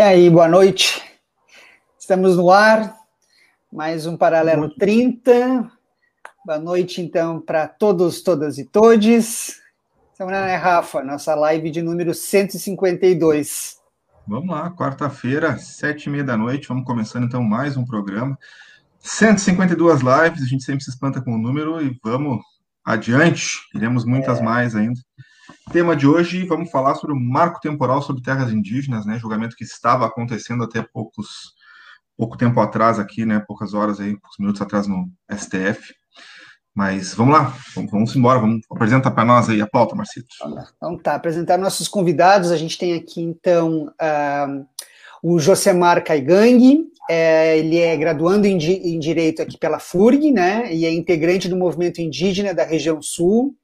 E aí, boa noite. Estamos no ar, mais um Paralelo 30. Boa noite, então, para todos, todas e todes. Semana é Rafa, nossa live de número 152. Vamos lá, quarta-feira, sete e meia da noite, vamos começando então mais um programa. 152 lives, a gente sempre se espanta com o número e vamos adiante, iremos muitas é. mais ainda. Tema de hoje, vamos falar sobre o marco temporal sobre terras indígenas, né? Julgamento que estava acontecendo até poucos pouco tempo atrás aqui, né? Poucas horas aí, poucos minutos atrás no STF. Mas vamos lá, vamos, vamos embora, vamos apresentar para nós aí a pauta, Marcito. Então tá, apresentar nossos convidados. A gente tem aqui então uh, o Josemar Caigang, é, ele é graduando em, em, Direito aqui pela FURG, né? E é integrante do movimento indígena da região sul.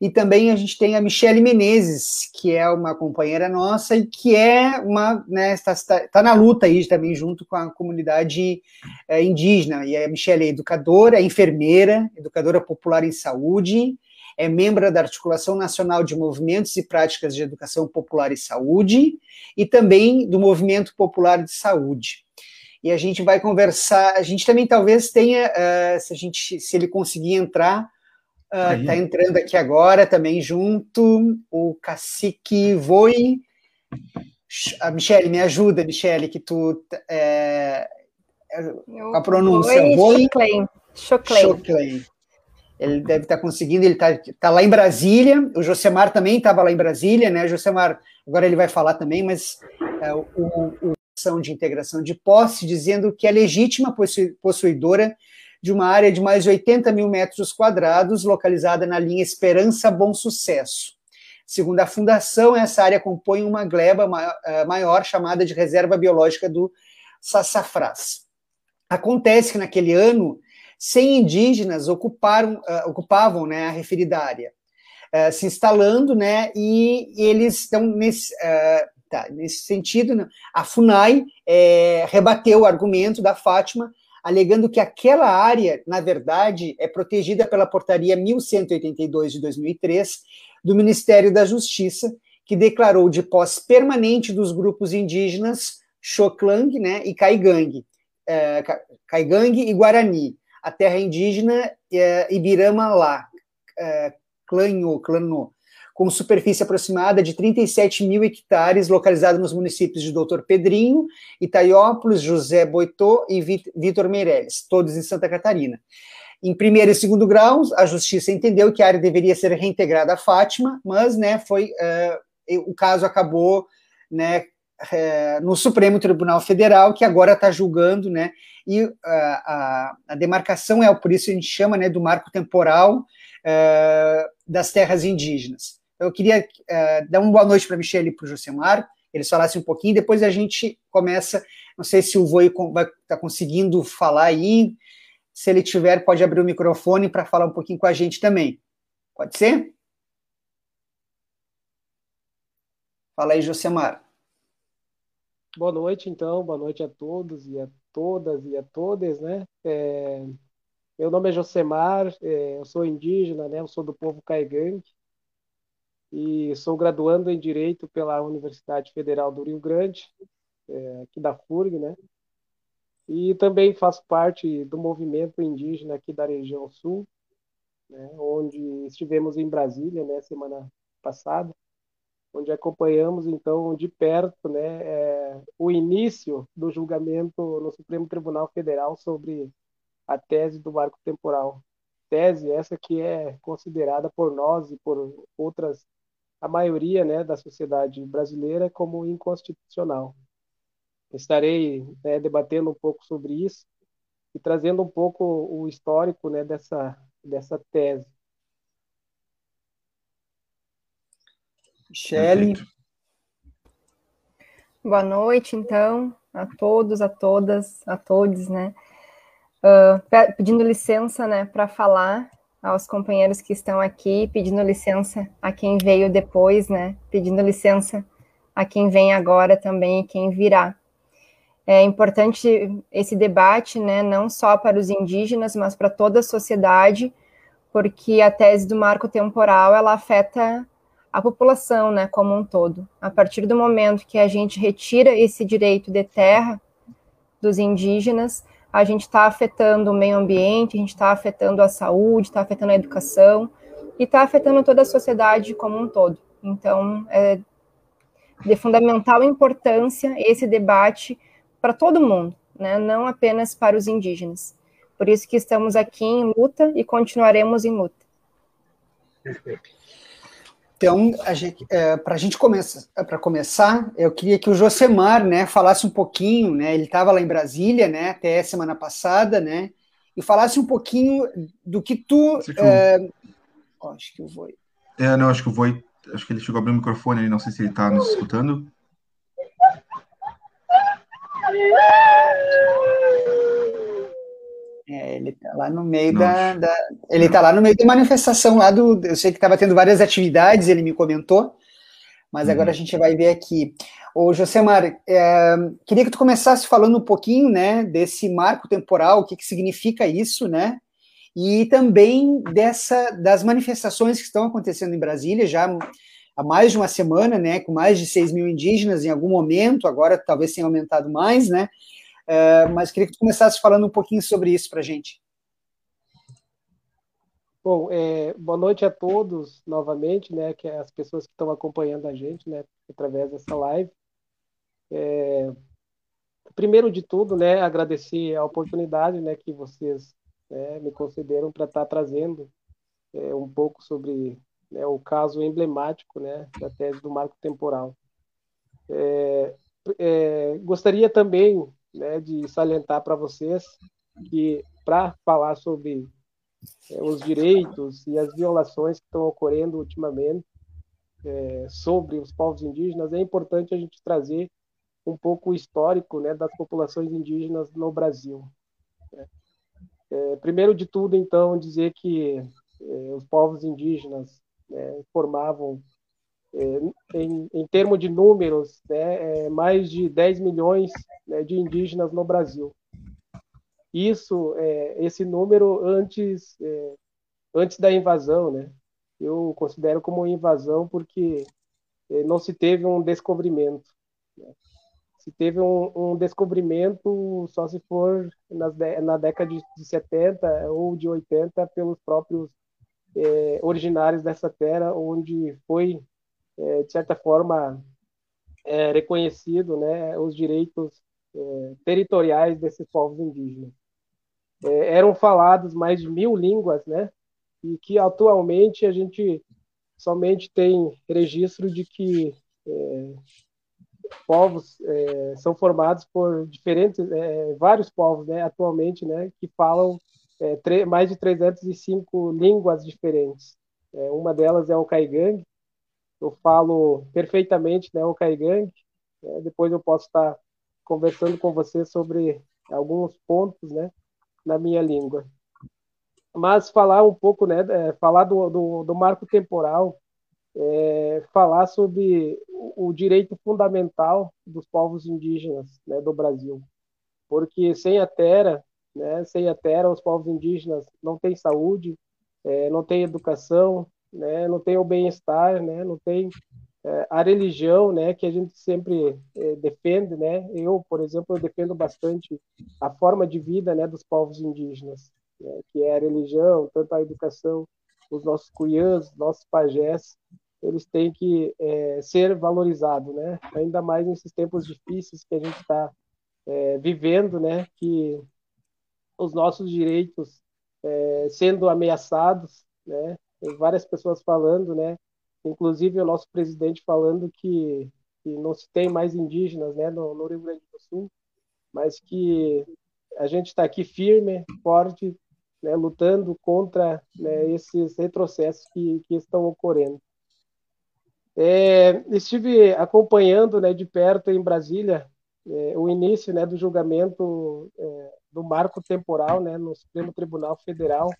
E também a gente tem a Michele Menezes, que é uma companheira nossa e que é uma, né, está, está, na luta aí também junto com a comunidade é, indígena. E a Michele é educadora, é enfermeira, educadora popular em saúde, é membro da Articulação Nacional de Movimentos e Práticas de Educação Popular e Saúde e também do Movimento Popular de Saúde. E a gente vai conversar, a gente também talvez tenha, uh, se a gente, se ele conseguir entrar, Está uh, entrando aqui agora também junto o cacique Voi. A Michele, me ajuda, Michele, que tu. É, a pronúncia. Voi. Choclen. Ele deve estar tá conseguindo, ele está tá lá em Brasília. O Josemar também estava lá em Brasília, né? Josemar, agora ele vai falar também, mas é, o, o, o de integração de posse, dizendo que é legítima possuidora de uma área de mais de 80 mil metros quadrados, localizada na linha Esperança Bom Sucesso. Segundo a Fundação, essa área compõe uma gleba eh, maior chamada de Reserva Biológica do Sassafrás. Acontece que naquele ano, 100 indígenas ocuparam, uh, ocupavam né, a referida área, uh, se instalando, né, e, eles estão nesse, tá, nesse sentido, né, a FUNAI rebateu o argumento da Fátima alegando que aquela área, na verdade, é protegida pela portaria 1182 de 2003 do Ministério da Justiça, que declarou de posse permanente dos grupos indígenas Xoclang né, e Caigangue, é, Caigangue e Guarani, a terra indígena é, Ibirama-Lá, é, Clanho, Clanô, com superfície aproximada de 37 mil hectares, localizado nos municípios de Doutor Pedrinho, Itaiópolis, José Boitô e Vitor Meirelles, todos em Santa Catarina. Em primeiro e segundo graus, a justiça entendeu que a área deveria ser reintegrada à Fátima, mas né, foi, uh, o caso acabou né, uh, no Supremo Tribunal Federal, que agora está julgando, né, e uh, a, a, demarcação é, por isso a gente chama né, do marco temporal das terras indígenas. Eu queria uh, dar uma boa noite para a Michelle e para o Josemar, eles falassem um pouquinho, depois a gente começa, não sei se o Voi vai estar tá conseguindo falar aí, se ele tiver, pode abrir o microfone para falar um pouquinho com a gente também. Pode ser? Fala aí, Josemar. Boa noite, então, boa noite a todos e a todas e a todas, né? É, meu nome é Josemar, é, eu sou indígena, né? Eu sou do povo caigangue, e sou graduando em Direito pela Universidade Federal do Rio Grande, é, aqui da FURG, né? E também faço parte do movimento indígena aqui da região sul, né, onde estivemos em Brasília, né, semana passada, onde acompanhamos então de perto, né, é, o início do julgamento no Supremo Tribunal Federal sobre a tese do marco temporal. Tese essa que é considerada por nós e por outras a maioria né, da sociedade brasileira como inconstitucional. Estarei né, debatendo um pouco sobre isso e trazendo um pouco o histórico né, dessa, dessa tese. Michele. Boa noite, então, a todos, a todas, a todos, né? Uh, pedindo licença, né, para falar aos companheiros que estão aqui, pedindo licença a quem veio depois, né? Pedindo licença a quem vem agora também e quem virá. É importante esse debate, né, não só para os indígenas, mas para toda a sociedade, porque a tese do marco temporal ela afeta a população, né, como um todo. A partir do momento que a gente retira esse direito de terra dos indígenas, a gente está afetando o meio ambiente, a gente está afetando a saúde, está afetando a educação e está afetando toda a sociedade como um todo. Então, é de fundamental importância esse debate para todo mundo, né, não apenas para os indígenas. Por isso que estamos aqui em luta e continuaremos em luta. Perfeito. Então, é, para a gente começar, para começar, eu queria que o Josemar, né, falasse um pouquinho, né, ele estava lá em Brasília, né, até semana passada, né, e falasse um pouquinho do que tu, é, oh, acho que eu vou. É, não, acho que eu vou. Acho que ele chegou a abrir o microfone aí, não sei se ele está nos escutando. É, ele tá lá no meio da, da, Ele tá lá no meio da manifestação lá do. Eu sei que estava tendo várias atividades, ele me comentou, mas agora a uhum. gente vai ver aqui. Ô, Josemar, é, queria que tu começasse falando um pouquinho, né, desse marco temporal, o que, que significa isso, né? E também dessa das manifestações que estão acontecendo em Brasília já há mais de uma semana, né, com mais de 6 mil indígenas em algum momento, agora talvez tenha aumentado mais, né? É, mas queria que tu começasse falando um pouquinho sobre isso para a gente. Bom, é, boa noite a todos novamente, né, que é as pessoas que estão acompanhando a gente, né, através dessa live. É, primeiro de tudo, né, agradecer a oportunidade, né, que vocês né, me concederam para estar tá trazendo é, um pouco sobre né, o caso emblemático, né, da tese do marco temporal. Gostaria também né, de salientar para vocês que, para falar sobre é, os direitos e as violações que estão ocorrendo ultimamente é, sobre os povos indígenas, é importante a gente trazer um pouco o histórico né, das populações indígenas no Brasil. Né. É, primeiro de tudo, então, dizer que é, os povos indígenas né, formavam em, em termos de números, né, é, mais de 10 milhões né, de indígenas no Brasil. Isso, é, esse número antes, é, antes da invasão, né? Eu considero como invasão porque é, não se teve um descobrimento. Né? Se teve um, um, descobrimento só se for nas, na década de, de 70 ou de 80 pelos próprios é, originários dessa terra, onde foi é, de certa forma, é, reconhecido né, os direitos é, territoriais desses povos indígenas. É, eram falados mais de mil línguas, né, e que atualmente a gente somente tem registro de que é, povos é, são formados por diferentes, vários povos, né, atualmente, né, que falam mais de 305 línguas diferentes. uma delas é o Caigangue, eu falo perfeitamente né, o Caigangue. Né, depois eu posso estar conversando com você sobre alguns pontos né, na minha língua. Mas falar um pouco, né, é, falar do, do, do, marco temporal, é, falar sobre o, o, direito fundamental dos povos indígenas né, do Brasil. Porque sem a terra, né, sem a terra, os povos indígenas não têm saúde, é, não têm educação, né? Não tem o bem-estar, né? Não tem é, a religião, né? Que a gente sempre é, defende, né? Eu, por exemplo, eu defendo bastante a forma de vida, né? Dos povos indígenas, né? que é a religião, tanto a educação, os nossos cuiãs, nossos pajés, eles têm que é, ser valorizados, né? Ainda mais nesses tempos difíceis que a gente está é, vivendo, né? Que os nossos direitos é, sendo ameaçados, né? Várias pessoas falando, né? Inclusive o nosso presidente falando que, que não se tem mais indígenas, né, no, no Rio Grande do Sul, mas que a gente está aqui firme, forte, né, lutando contra né, esses retrocessos que, que estão ocorrendo. É, estive acompanhando né, de perto em Brasília é, o início né, do julgamento é, do marco temporal né, no Supremo Tribunal Federal,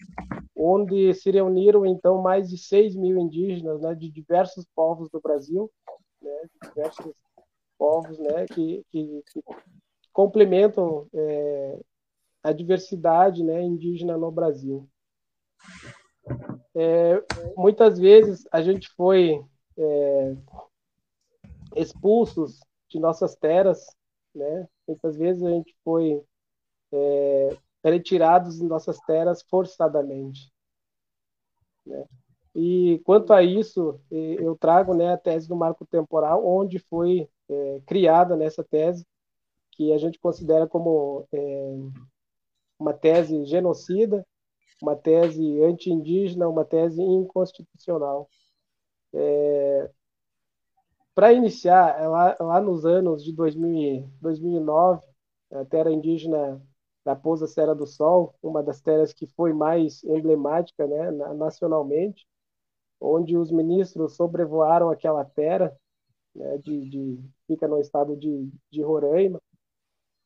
onde se reuniram então mais de 6 mil indígenas né, de diversos povos do Brasil, né, diversos povos né, que, que, que complementam é, a diversidade né, indígena no Brasil. É, muitas vezes a gente foi é, expulsos de nossas terras, né? Muitas vezes a gente foi é, retirados de nossas terras forçadamente. Né? E quanto a isso, eu trago né, a tese do marco temporal, onde foi é, criada nessa tese, que a gente considera como é, uma tese genocida, uma tese anti-indígena, uma tese inconstitucional. É, Para iniciar, é lá, lá, nos anos de 2000, 2009, a terra indígena da Pousa Serra do Sol, uma das terras que foi mais emblemática né, nacionalmente, onde os ministros sobrevoaram aquela terra, né, de, de, fica no estado de, de Roraima,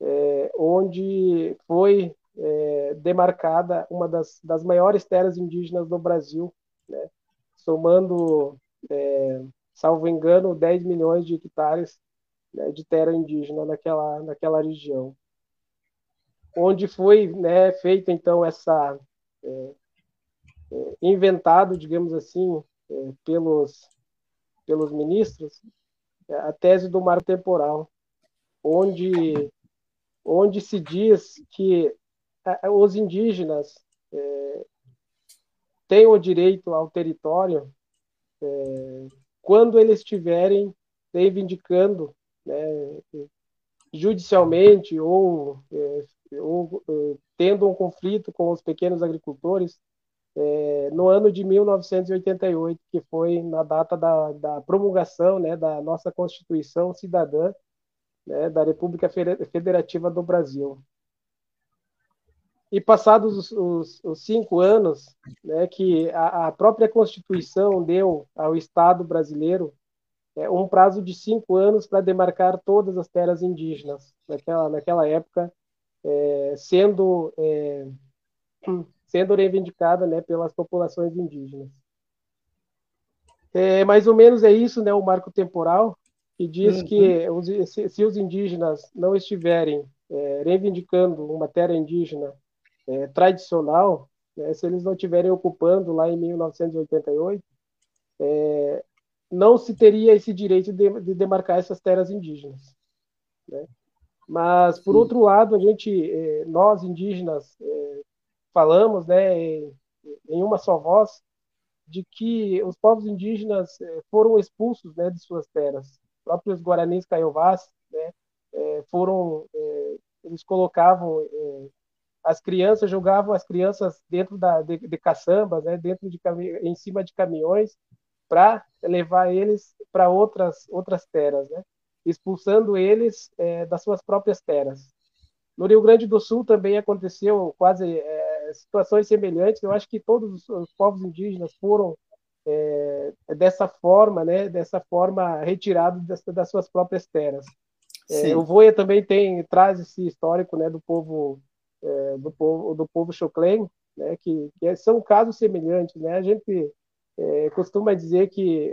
é, onde foi é, demarcada uma das, das maiores terras indígenas do Brasil, né, somando, é, salvo engano, 10 milhões de hectares né, de terra indígena naquela, naquela região. Onde foi né, feita, então, essa. É, é, inventado, digamos assim, é, pelos, pelos ministros, a tese do marco temporal, onde, onde se diz que os indígenas é, têm o direito ao território é, quando eles estiverem reivindicando né, judicialmente ou, é, ou é, tendo um conflito com os pequenos agricultores é, no ano de 1988, que foi na data da, da promulgação né, da nossa Constituição Cidadã né, da República Federativa do Brasil. E passados os, os, os cinco anos, né, que a, a, própria Constituição deu ao Estado brasileiro é, um prazo de cinco anos para demarcar todas as terras indígenas, naquela, naquela época, é, sendo, é, sendo reivindicada né, pelas populações indígenas. É, mais ou menos é isso, né, o marco temporal, que diz uhum. que os, se, se, os indígenas não estiverem é, reivindicando uma terra indígena é, tradicional, né, se eles não estiverem ocupando lá em 1988, é, não se teria esse direito de, de demarcar essas terras indígenas. Né? Mas, por Sim. outro lado, a gente, é, nós indígenas, é, falamos né, em uma só voz de que os povos indígenas é, foram expulsos né, de suas terras. Os próprios guaranis caiovás né, foram, eles colocavam as crianças jogavam as crianças dentro da, de, de caçambas, né, dentro de em cima de caminhões para levar eles para outras outras terras, né, expulsando eles é, das suas próprias terras. No Rio Grande do Sul também aconteceu quase é, situações semelhantes. Eu acho que todos os, os povos indígenas foram é, dessa forma, né, dessa forma retirados das, das suas próprias terras. É, o Voia também tem traz esse histórico, né, do povo é, do povo do povo Choclen, né, que, que, são casos semelhantes, né? A gente é, costuma dizer que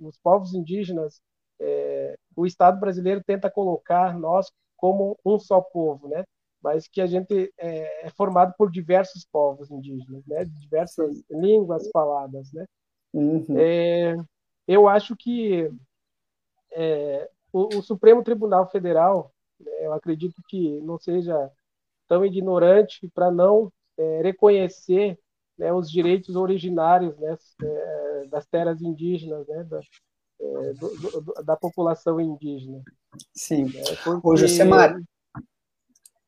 os povos indígenas, é, o Estado brasileiro tenta colocar nós como um só povo, né? Mas que a gente é, é formado por diversos povos indígenas, né? Diversas Sim. línguas faladas, né? Uhum. É, eu acho que é, o, o Supremo Tribunal Federal, né, eu acredito que não seja tão ignorante para não é, reconhecer né, os direitos originários né, é, das terras indígenas, né, da, é, do, do, da população indígena. Sim. É, porque... Ô, Josemar,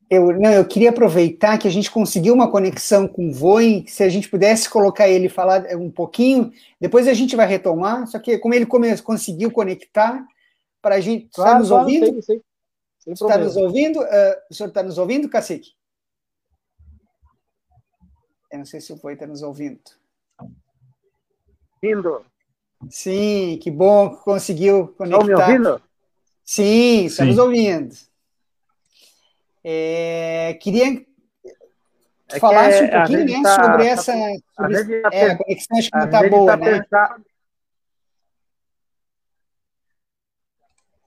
eu, não, eu queria aproveitar que a gente conseguiu uma conexão com o Voin, se a gente pudesse colocar ele falar um pouquinho, depois a gente vai retomar, só que como ele come, conseguiu conectar, para a gente. Claro, está nos claro, ouvindo? Sei, sei. Está nos ouvindo? Uh, o senhor está nos ouvindo, Cacique? Eu não sei se o Voi está nos ouvindo. Indo. Sim, que bom que conseguiu conectar. Estão me ouvindo? Sim, estamos Sim. ouvindo. É, queria que é falasse um pouquinho né, tá, sobre tá essa. Sobre, tá, é, a conexão acho que não está boa, tá né?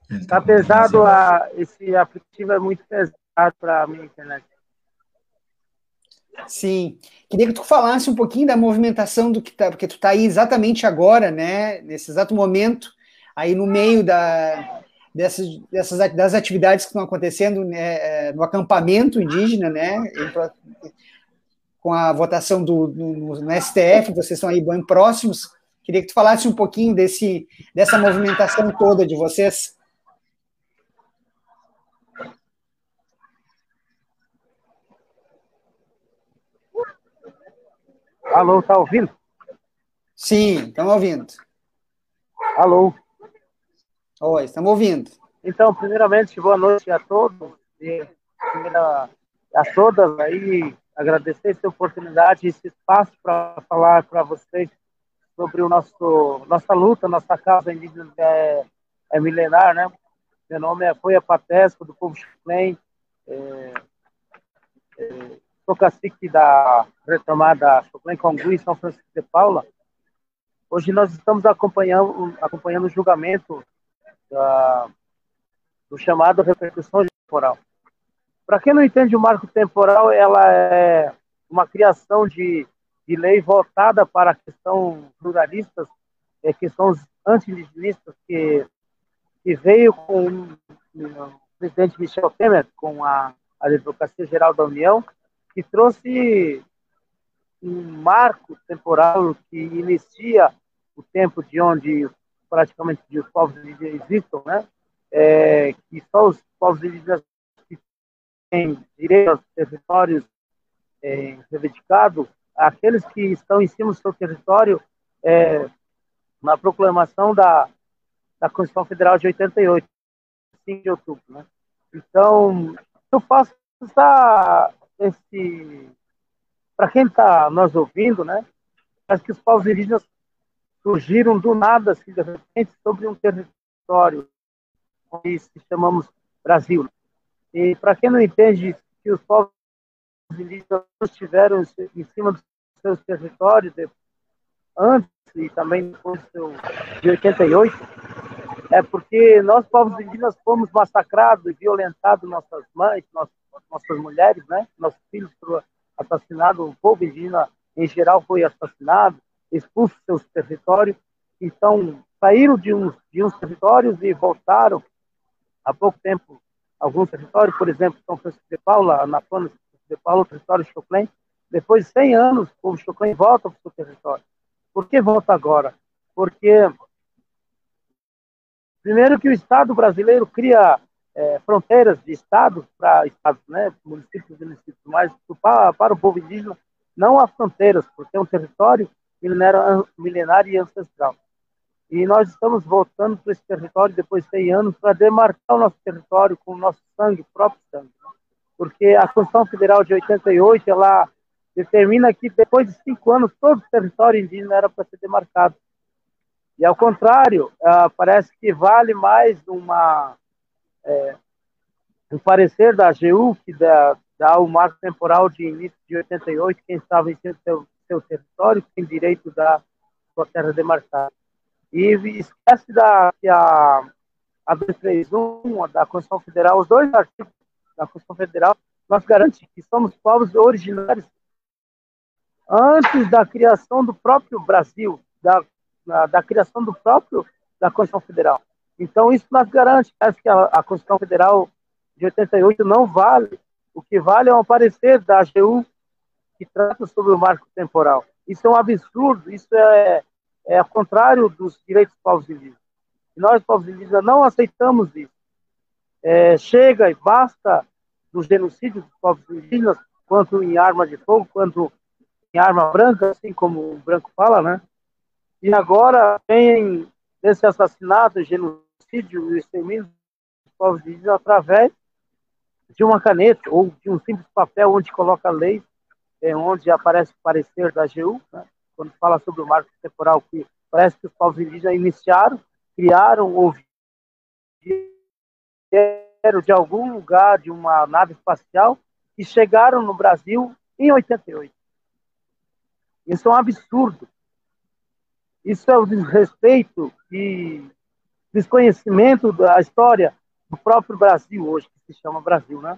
Está pesado, a, esse aplicativo é muito pesado para a minha internet. Sim. Queria que tu falasse um pouquinho da movimentação do que tá, porque tu está aí exatamente agora, né, nesse exato momento, aí no meio da, dessas, dessas das atividades que estão acontecendo né, é, no acampamento indígena, né, com a votação do, do no STF, vocês estão aí bem próximos. Queria que tu falasse um pouquinho desse, dessa movimentação toda de vocês. Alô, tá ouvindo? Sim, estamos ouvindo. Alô. Oi, estamos ouvindo. Então, primeiramente, boa noite a todos. E, primeira, a todas aí, agradecer essa oportunidade, esse espaço para falar para vocês sobre o nosso nossa luta, nossa causa indígena é, é milenar, né? Meu nome é Foia Patesco, do povo chileno. É, é, sou cacique da retomada Choclen Congui, São Francisco de Paula. Hoje nós estamos acompanhando, acompanhando o julgamento da, do chamado repercussão temporal. Para quem não entende o marco temporal, ela é uma criação de, de lei voltada para a questão pluralistas, é, questões anti-indigenistas, que, que veio com o presidente Michel Temer, com a, a Advocacia Geral da União, que trouxe um marco temporal que inicia o tempo de onde praticamente os povos indígenas existam, né? É, que só os povos indígenas que têm direito aos territórios é, reivindicados, aqueles que estão em cima do seu território, é, na proclamação da, da Constituição Federal de 88, 5 de outubro. Né? Então, eu faço essa, esse. Para quem está nos ouvindo, né? Acho que os povos indígenas surgiram do nada, assim, de repente, sobre um território que chamamos Brasil. E para quem não entende que os povos indígenas estiveram em cima dos seus territórios antes e também depois de 88, é porque nós, povos indígenas, fomos massacrados violentados nossas mães, nossos nossas mulheres, né? Nossos filhos foram assassinados, o povo indígena em geral foi assassinado, expulso dos seus territórios. Então, saíram de uns, de uns territórios e voltaram há pouco tempo alguns territórios, por exemplo, São Francisco de Paula, na São de Paula, o território Choclen. Depois de 100 anos, o povo Choclen volta para o seu território. Por que volta agora? Porque, primeiro, que o Estado brasileiro cria é, fronteiras de estados para estados, né, municípios e municípios, mas para, para o povo indígena não há fronteiras, porque é um território milenário, e ancestral. E nós estamos voltando para esse território depois de 100 anos para demarcar o nosso território com o nosso sangue, o próprio sangue. Né? Porque a Constituição Federal de 88, ela determina que depois de cinco anos todo o território indígena era para ser demarcado. E ao contrário, uh, parece que vale mais uma é, o parecer da AGU, que dá, dá o marco temporal de início de 88, quem estava em seu, seu território tem direito da sua terra demarcada. E esquece da, que a, a 231 da Constituição Federal, os dois artigos da Constituição Federal, nós garante que somos povos originários antes da criação do próprio Brasil, da, da, da criação do próprio da Constituição Federal. Então, isso nos garante que a, a Constituição Federal de 88 não vale. O que vale é um parecer da AGU que trata sobre o marco temporal. Isso é um absurdo, isso é, é contrário dos direitos dos povos indígenas. E nós, povos indígenas, não aceitamos isso. É, chega e basta do genocídio dos povos indígenas, quanto em arma de fogo, quanto em arma branca, assim como o branco fala, né? E agora vem esse assassinato, genocídio, e extermínio dos povos indígenas através de uma caneta ou de um simples papel onde coloca lei, é, onde aparece o parecer da AGU, né, quando fala sobre o marco temporal que Parece que os povos indígenas iniciaram, criaram, ouviram de algum lugar de uma nave espacial e chegaram no Brasil em 88. Isso é um absurdo. Isso é o desrespeito e desconhecimento da história do próprio Brasil hoje, que se chama Brasil, né?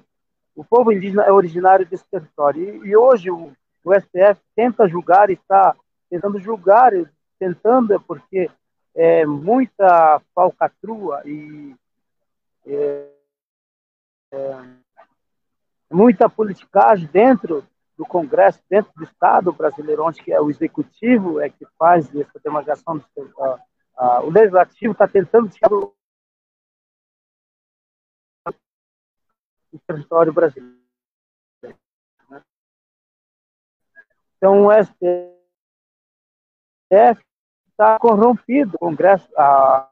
O povo indígena é originário desse território. E, e hoje o, o, STF tenta julgar, está tentando julgar, tentando, porque é muita falcatrua e é, é, muita politicagem dentro do Congresso, dentro do Estado brasileiro, onde que é o executivo é que faz essa demarcação, do, uh, uh, o legislativo está tentando tirar o território brasileiro. Né? Então, o STF está corrompido, o Congresso, a,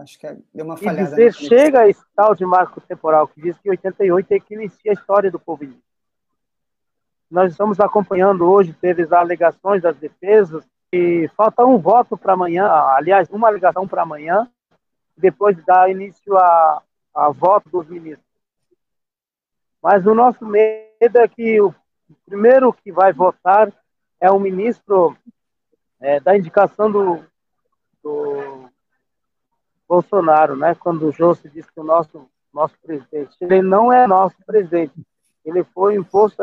Acho que é, deu uma falhada. E dizer, chega esse tal de marco temporal que diz que 88 é que inicia a história do povo indígena. Nós estamos acompanhando hoje, teve as alegações das defesas, e falta um voto para amanhã, aliás, uma alegação para amanhã, depois de dar início a, a voto dos ministros. Mas o nosso medo é que o primeiro que vai votar é o ministro é, da indicação do, do Bolsonaro, né? Quando o José disse que o nosso nosso presidente, ele não é nosso presidente, ele foi imposto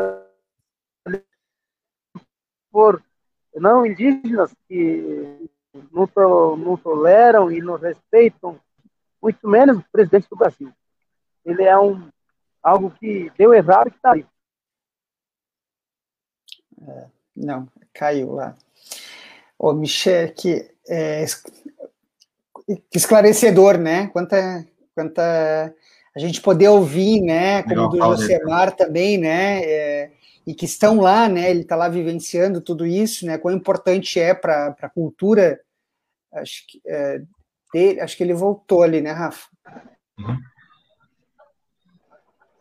por não indígenas que não, to, não toleram e não respeitam, muito menos o presidente do Brasil. Ele é um algo que deu errado que está aí. É, não, caiu lá. Ô, Michel, que é, esclarecedor, né? Quanta, quanta a gente poder ouvir, né? Como Legal, do Josemar também, né? É, e que estão lá, né? Ele está lá vivenciando tudo isso, né? Quão importante é para a cultura. Acho que, é, dele, acho que ele voltou ali, né, Rafa? Uhum.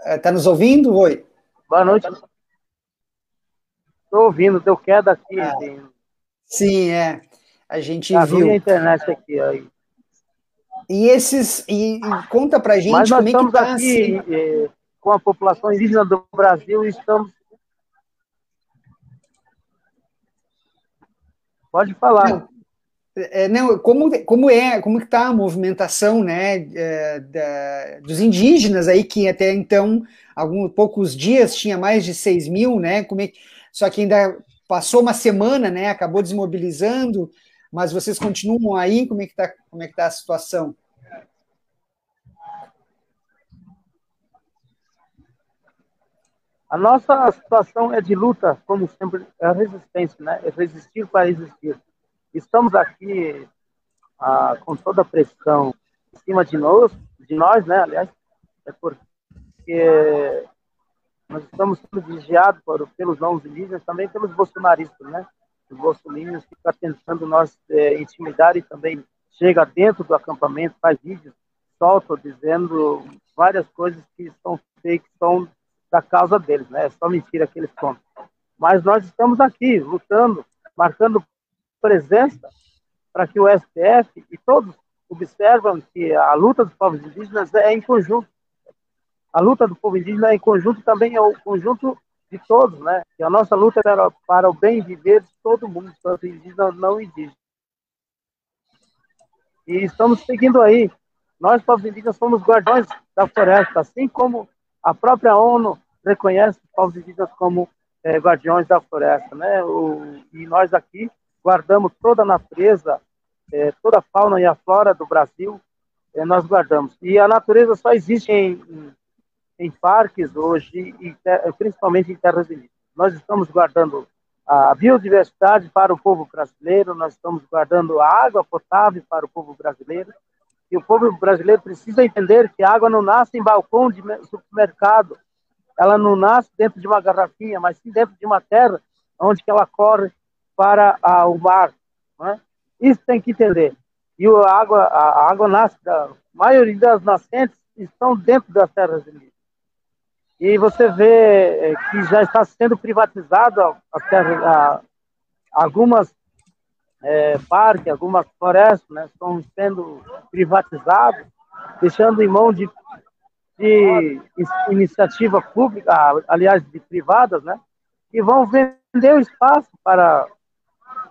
É, tá nos ouvindo? Oi. Boa noite. Estou ouvindo, deu queda aqui. Ah, sim, é. A gente tá viu. a internet aqui aí. E esses. E, e conta pra gente Mas nós como estamos é que tá aqui assim. com a população indígena do Brasil e estamos. Pode falar. Não, é, não, como, como é, como está a movimentação né, é, da, dos indígenas aí, que até então, alguns poucos dias, tinha mais de 6 mil, né? Como é, só que ainda passou uma semana, né? Acabou desmobilizando mas vocês continuam aí? Como é que está é que tá a situação? A nossa situação é de luta, como sempre, é resistência, né? É resistir para existir. Estamos aqui ah, com toda a pressão em cima de nós, de nós, né? Aliás, é porque nós estamos vigiados pelos não indígenas, também pelos bolsonaristas, né? Os bolsominions que está tentando nós é, intimidar e também chega dentro do acampamento, faz vídeos, solta dizendo várias coisas que são fake, são da causa deles, né? É só mentira que eles contam. Mas nós estamos aqui lutando, marcando presença para que o STF e todos observam que a luta dos povos indígenas é em conjunto. A luta do povo indígena é em conjunto também é o conjunto de todos, né? E a nossa luta era para o bem viver de todo mundo, tanto indígena não indígena. E estamos seguindo aí. Nós, povos indígenas, somos guardiões da floresta, assim como a própria ONU reconhece os povos indígenas como é, guardiões da floresta, né? O, e nós aqui guardamos toda a natureza, é, toda a fauna e a flora do Brasil, é, nós guardamos. E a natureza só existe em, em em parques hoje, e principalmente em terras indígenas. Nós estamos guardando a biodiversidade para o povo brasileiro, nós estamos guardando a água potável para o povo brasileiro, e o povo brasileiro precisa entender que a água não nasce em balcão de supermercado, ela não nasce dentro de uma garrafinha, mas sim dentro de uma terra onde ela corre para a, o mar. É? Isso tem que entender. E a água, a água nasce, da, a maioria das nascentes estão dentro das terras indígenas. E você vê é, que já está sendo privatizado algumas é, parques, algumas florestas, né, estão sendo privatizadas, deixando em mão de, de iniciativa pública, aliás, de privadas, né, que vão vender o espaço para,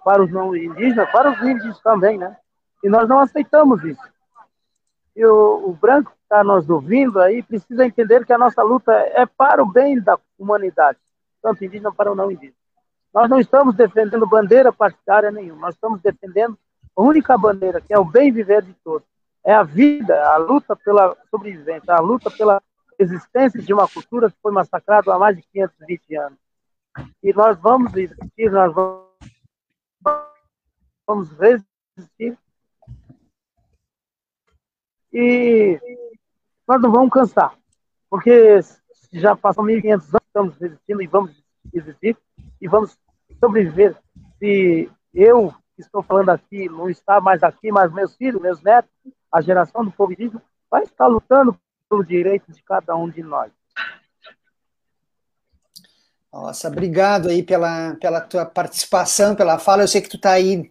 para os não indígenas, para os índios também, né, e nós não aceitamos isso. E o, o branco que está nos ouvindo aí precisa entender que a nossa luta é para o bem da humanidade, tanto indígena para o não indígena. Nós não estamos defendendo bandeira partidária nenhuma, nós estamos defendendo a única bandeira, que é o bem viver de todos. É a vida, a luta pela sobrevivência, a luta pela existência de uma cultura que foi massacrada há mais de 520 anos. E nós vamos resistir, nós vamos resistir. E nós não vamos cansar, porque já passou 1.500 anos, estamos resistindo e vamos resistir, e vamos sobreviver. Se eu estou falando aqui não está mais aqui, mas meus filhos, meus netos, a geração do povo indígena vai estar lutando pelo direito de cada um de nós. Nossa, obrigado aí pela, pela tua participação, pela fala. Eu sei que tu está aí,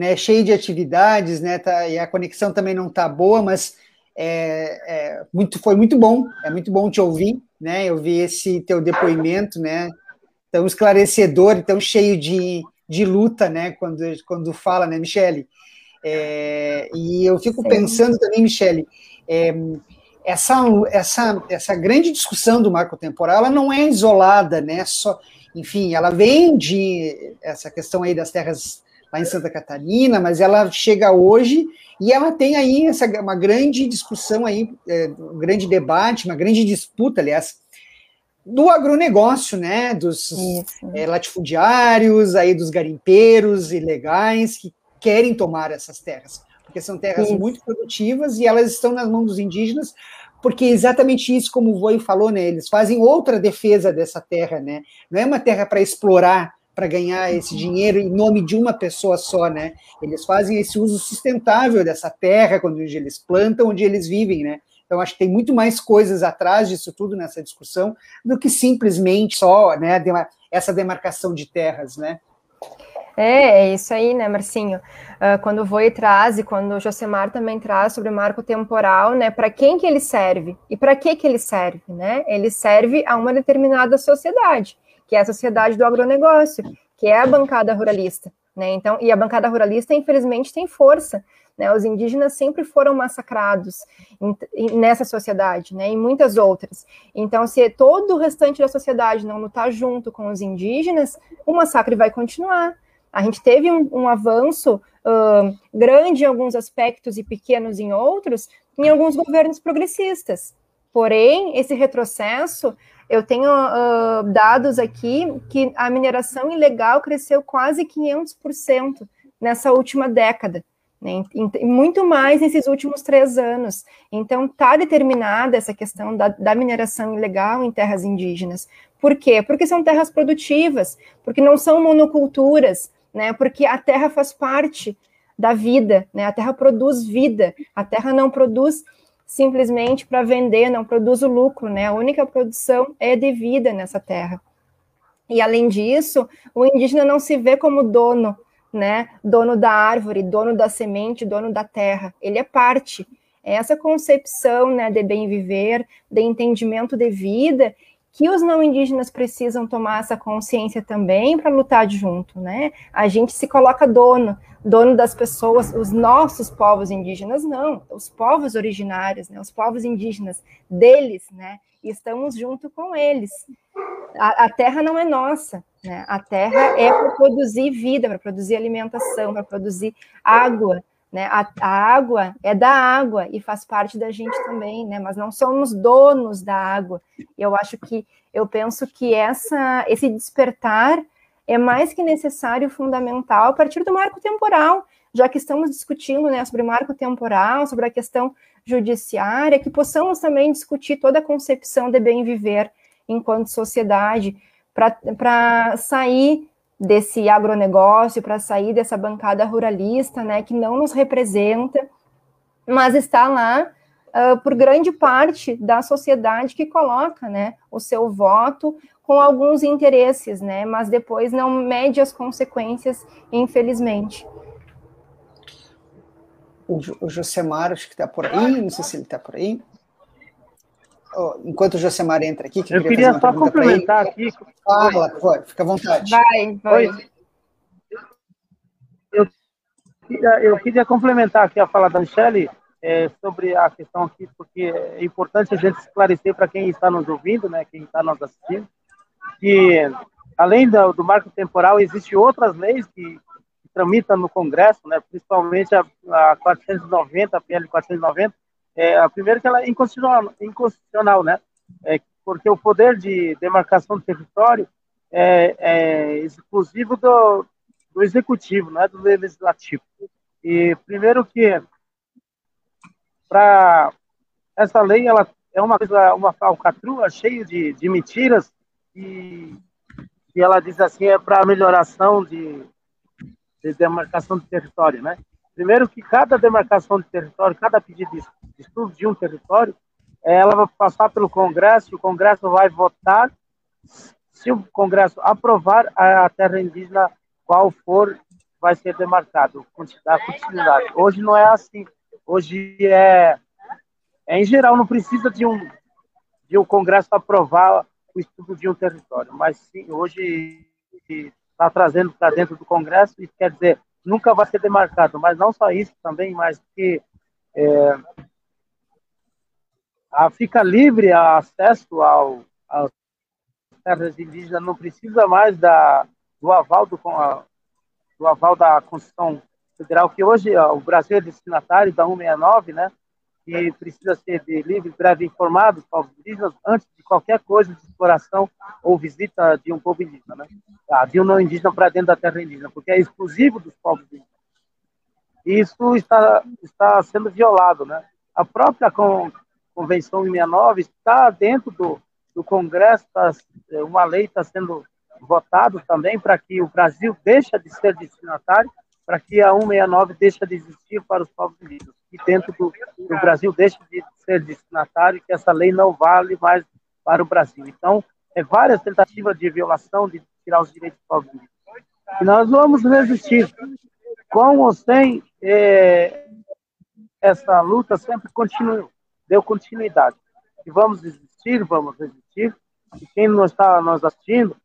né, cheio de atividades, né, tá, e a conexão também não está boa, mas é, é, muito, foi muito bom, é muito bom te ouvir, né, eu vi esse teu depoimento, né, tão esclarecedor e tão cheio de, de luta, né, quando, quando fala, né, Michele? É, e eu fico Sim. pensando também, Michele, é, essa, essa, essa grande discussão do marco temporal, ela não é isolada, né, só, enfim, ela vem de essa questão aí das terras lá em Santa Catarina, mas ela chega hoje e ela tem aí essa, uma grande discussão aí, é, um grande debate, uma grande disputa, aliás, do agronegócio, né, dos é, latifundiários, aí dos garimpeiros ilegais que querem tomar essas terras, porque são terras isso. muito produtivas e elas estão nas mãos dos indígenas, porque é exatamente isso, como o Voi falou, né, eles fazem outra defesa dessa terra, né, não é uma terra para explorar, para ganhar esse dinheiro em nome de uma pessoa só, né, eles fazem esse uso sustentável dessa terra, quando eles plantam, onde eles vivem, né, então, acho que tem muito mais coisas atrás disso tudo nessa discussão do que simplesmente só né, essa demarcação de terras, né? É, é isso aí, né, Marcinho? Uh, quando o Voi traz e quando o Josemar também traz sobre o marco temporal, né, para quem que ele serve e para que que ele serve, né? Ele serve a uma determinada sociedade, que é a sociedade do agronegócio, que é a bancada ruralista, né? Então, e a bancada ruralista, infelizmente, tem força né? Os indígenas sempre foram massacrados em, nessa sociedade, né? E muitas outras. Então, se todo o restante da sociedade não lutar junto com os indígenas, o massacre vai continuar. A gente teve um, um avanço uh, grande em alguns aspectos e pequenos em outros, em alguns governos progressistas. Porém, esse retrocesso, eu tenho uh, dados aqui que a mineração ilegal cresceu quase 500% nessa última década né, muito mais nesses últimos três anos. Então, está determinada essa questão da, da, mineração ilegal em terras indígenas. Por quê? Porque são terras produtivas, porque não são monoculturas, né, porque a terra faz parte da vida, né, a terra produz vida, a terra não produz simplesmente para vender, não produz o lucro, né, a única produção é de vida nessa terra. E, além disso, o indígena não se vê como dono né? Dono da árvore, dono da semente, dono da terra. Ele é parte. É essa concepção, né, de bem viver, de entendimento de vida, que os não indígenas precisam tomar essa consciência também para lutar junto, né? A gente se coloca dono, dono das pessoas, os nossos povos indígenas não, os povos originários, né? Os povos indígenas deles, né? E estamos junto com eles. A, a terra não é nossa, né? A terra é para produzir vida, para produzir alimentação, para produzir água. Né? A, a, água é da água e faz parte da gente também, né? mas não somos donos da água. Eu acho que, eu penso que essa, esse despertar é mais que necessário fundamental a partir do marco temporal, já que estamos discutindo né, sobre marco temporal, sobre a questão judiciária, que possamos também discutir toda a concepção de bem viver enquanto sociedade, para sair desse agronegócio, para sair dessa bancada ruralista, né, que não nos representa, mas está lá uh, por grande parte da sociedade que coloca, né, o seu voto com alguns interesses, né, mas depois não mede as consequências, infelizmente. O, o Josemar, acho que está por aí, não sei se ele está por aí. Oh, enquanto o Josemar entra aqui, que eu queria, queria só complementar aqui. Fala, vai, fica à vontade. Vai, vai. Oi. Eu, eu queria complementar aqui a fala da Michelle é, sobre a questão aqui, porque é importante a gente esclarecer para quem está nos ouvindo, né, quem está nos assistindo, que além do, do marco temporal, existem outras leis que, que tramitam no Congresso, né, principalmente a, a 490, a PL 490, é, a primeira que ela é inconstitucional, inconstitucional né, é, porque o poder de demarcação do território é, é exclusivo do, do executivo, não é do legislativo. E primeiro que para essa lei ela é uma coisa, uma falcatrua cheia de, de mentiras e, e ela diz assim é para melhoração de, de demarcação do território, né? Primeiro que cada demarcação de território, cada pedido de estudo de um território, ela vai passar pelo Congresso, o Congresso vai votar. Se o Congresso aprovar a terra indígena, qual for, vai ser demarcado, a continuidade. Hoje não é assim. Hoje é, é em geral, não precisa de um, de um Congresso aprovar o estudo de um território, mas sim, hoje está trazendo para dentro do Congresso, isso quer dizer, nunca vai ser demarcado, mas não só isso também, mas que é, a, fica livre a acesso ao, às terras indígenas, não precisa mais da, do aval do, do aval da Constituição Federal, que hoje ó, o Brasil é destinatário da 169, né? Que precisa ser de livre, breve informado indígenas antes de qualquer coisa de exploração ou visita de um povo indígena, né? Ah, de um não indígena para dentro da terra indígena, porque é exclusivo dos povos indígenas. E isso está, está sendo violado, né? A própria Convenção 169 está dentro do, do Congresso, tá, uma lei está sendo votada também para que o Brasil deixe de ser destinatário para que a 169 deixe de existir para os povos indígenas, que dentro do, do Brasil deixe de ser destinatário e que essa lei não vale mais para o Brasil. Então, é várias tentativas de violação, de tirar os direitos dos povos indígenas. E nós vamos resistir. Com ou sem é, essa luta, sempre continua, deu continuidade. E vamos resistir, vamos resistir. E quem não está nos assistindo,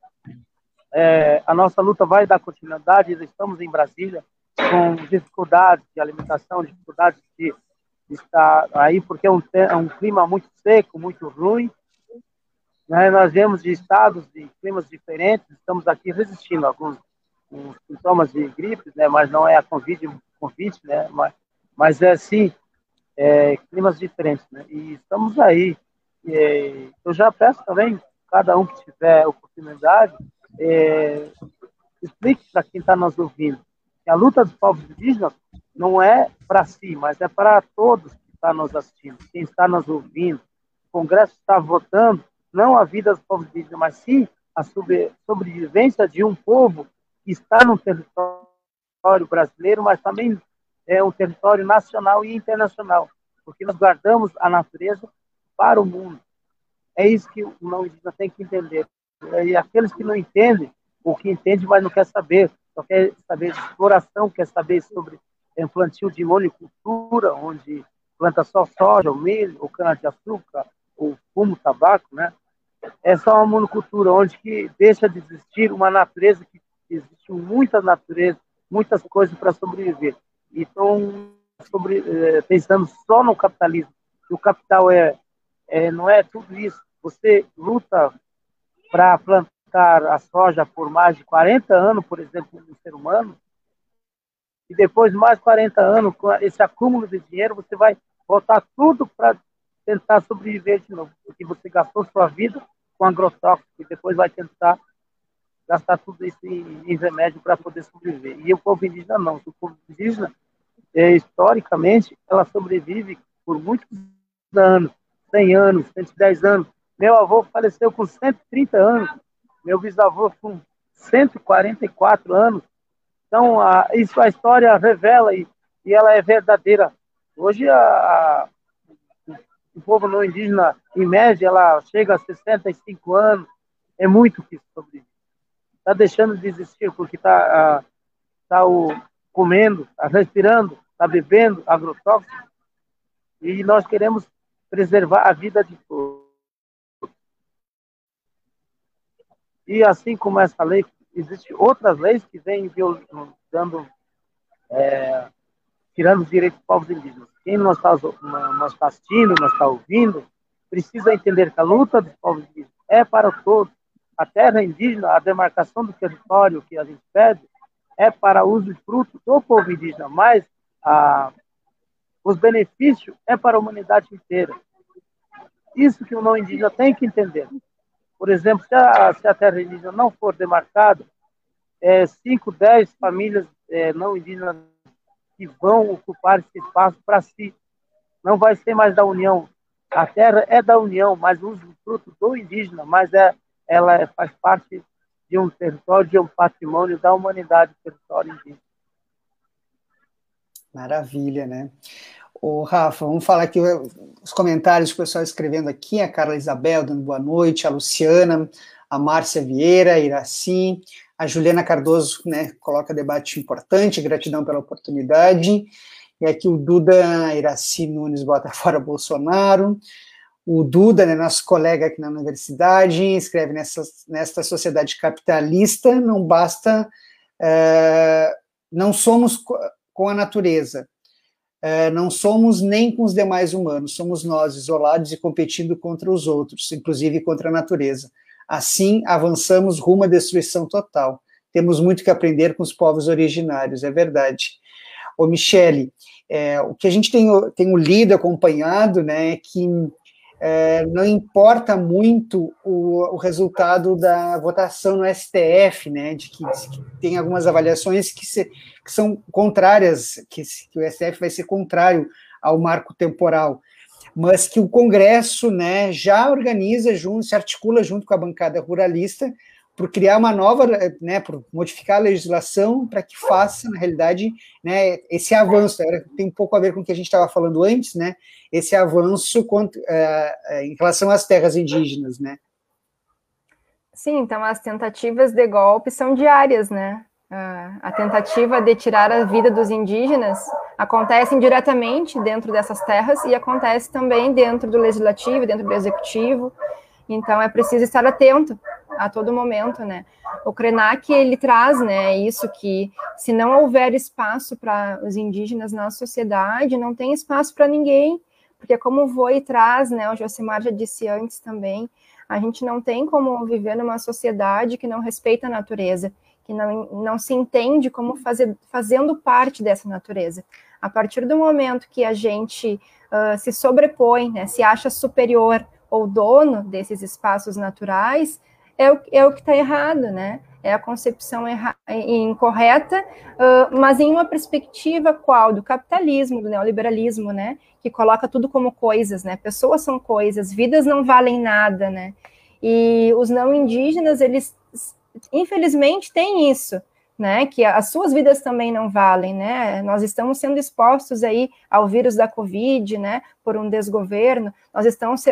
é, a nossa luta vai dar continuidade. Estamos em Brasília, com dificuldades de alimentação, dificuldades de estar aí, porque é um, é um clima muito seco, muito ruim. Né? Nós vemos de estados de climas diferentes, estamos aqui resistindo a alguns sintomas de gripe, né? mas não é a Covid, COVID né? mas, mas é sim é, climas diferentes. Né? E estamos aí. E, eu já peço também, cada um que tiver oportunidade, é, explique para quem está nos ouvindo que a luta dos povos indígenas não é para si, mas é para todos que estão nos assistindo, quem está nos ouvindo. O Congresso está votando não a vida dos povos indígenas, mas sim a sobrevivência de um povo que está no território brasileiro, mas também é um território nacional e internacional, porque nós guardamos a natureza para o mundo. É isso que o não indígena tem que entender. E aqueles que não entendem, ou que entendem, mas não quer saber, só quer saber de exploração, quer saber sobre é, plantio de monocultura, onde planta só soja, o milho, o cana-de-açúcar, o fumo, tabaco, né? É só uma monocultura onde que deixa de existir uma natureza que existe muita natureza, muitas coisas para sobreviver. Então, sobre, é, pensando só no capitalismo, o capital é, é não é tudo isso. Você luta para plantar a soja por mais de 40 anos, por exemplo, no ser humano, e depois mais 40 anos, com esse acúmulo de dinheiro, você vai voltar tudo para tentar sobreviver de novo, porque você gastou sua vida com agrotóxico e depois vai tentar gastar tudo isso em, em remédio para poder sobreviver. E o povo indígena não. O povo indígena, é, historicamente, ela sobrevive por muitos anos, 100 anos, 110 anos. Meu avô faleceu com 130 anos meu bisavô com 144 anos. Então, a, isso a história revela e, e ela é verdadeira. Hoje, a, a, o o povo não indígena, em média, ela chega a 65 anos, é muito que sobrevive. Está deixando de existir porque está tá comendo, está respirando, está bebendo agrotóxico. E nós queremos preservar a vida de todos. E assim como essa lei, existem outras leis que vêm dando, é, tirando os direitos dos povos indígenas. Quem nós está tá assistindo, nós está ouvindo, precisa entender que a luta dos povos indígenas é para todos. A terra indígena, a demarcação do território que a gente pede, é para uso e fruto do povo indígena, mas a, os benefícios é para a humanidade inteira. Isso que o não indígena tem que entender. Por exemplo, se a, se a terra indígena não for demarcada, é, 5, 10 famílias é, não indígenas que vão ocupar esse espaço para si. Não vai ser mais da União. A terra é da União, mas o fruto do indígena, mas é, ela é, faz parte de um território, de um patrimônio da humanidade, território indígena. Maravilha, né? O Rafa, vamos falar aqui os comentários que o pessoal escrevendo aqui, a Carla Isabel dando boa noite, a Luciana, a Márcia Vieira, a Iraci, a Juliana Cardoso, né, coloca debate importante, gratidão pela oportunidade, e aqui o Duda Iraci Nunes bota fora Bolsonaro, o Duda, né, nosso colega aqui na universidade, escreve nessa, nesta sociedade capitalista, não basta, é, não somos com a natureza, é, não somos nem com os demais humanos, somos nós isolados e competindo contra os outros, inclusive contra a natureza. Assim, avançamos rumo à destruição total. Temos muito que aprender com os povos originários, é verdade. Ô, Michele, é, o que a gente tem, tem lido, acompanhado, né, é que é, não importa muito o, o, resultado da votação no STF, né, de que, que tem algumas avaliações que, se, que são contrárias, que, que, o STF vai ser contrário ao marco temporal, mas que o Congresso né, já organiza junto, se articula junto com a bancada ruralista por criar uma nova, né, por modificar a legislação para que faça, na realidade, né, esse avanço. Tem um pouco a ver com o que a gente estava falando antes, né, esse avanço contra, uh, em relação às terras indígenas, né. Sim, então as tentativas de golpe são diárias, né? Uh, a tentativa de tirar a vida dos indígenas acontece diretamente dentro dessas terras e acontece também dentro do legislativo, dentro do executivo. Então é preciso estar atento a todo momento, né? O Krenak ele traz, né, isso que se não houver espaço para os indígenas na sociedade, não tem espaço para ninguém, porque como o Voi traz, né, o Josimar já disse antes também, a gente não tem como viver numa sociedade que não respeita a natureza, que não, não se entende como fazer, fazendo parte dessa natureza. A partir do momento que a gente uh, se sobrepõe, né, se acha superior ou dono desses espaços naturais, é o, é o que está errado, né? É a concepção erra, incorreta, uh, mas em uma perspectiva qual? Do capitalismo, do neoliberalismo, né? Que coloca tudo como coisas, né? Pessoas são coisas, vidas não valem nada, né? E os não indígenas, eles, infelizmente, têm isso né, que as suas vidas também não valem, né? Nós estamos sendo expostos aí ao vírus da Covid, né, por um desgoverno. Nós estamos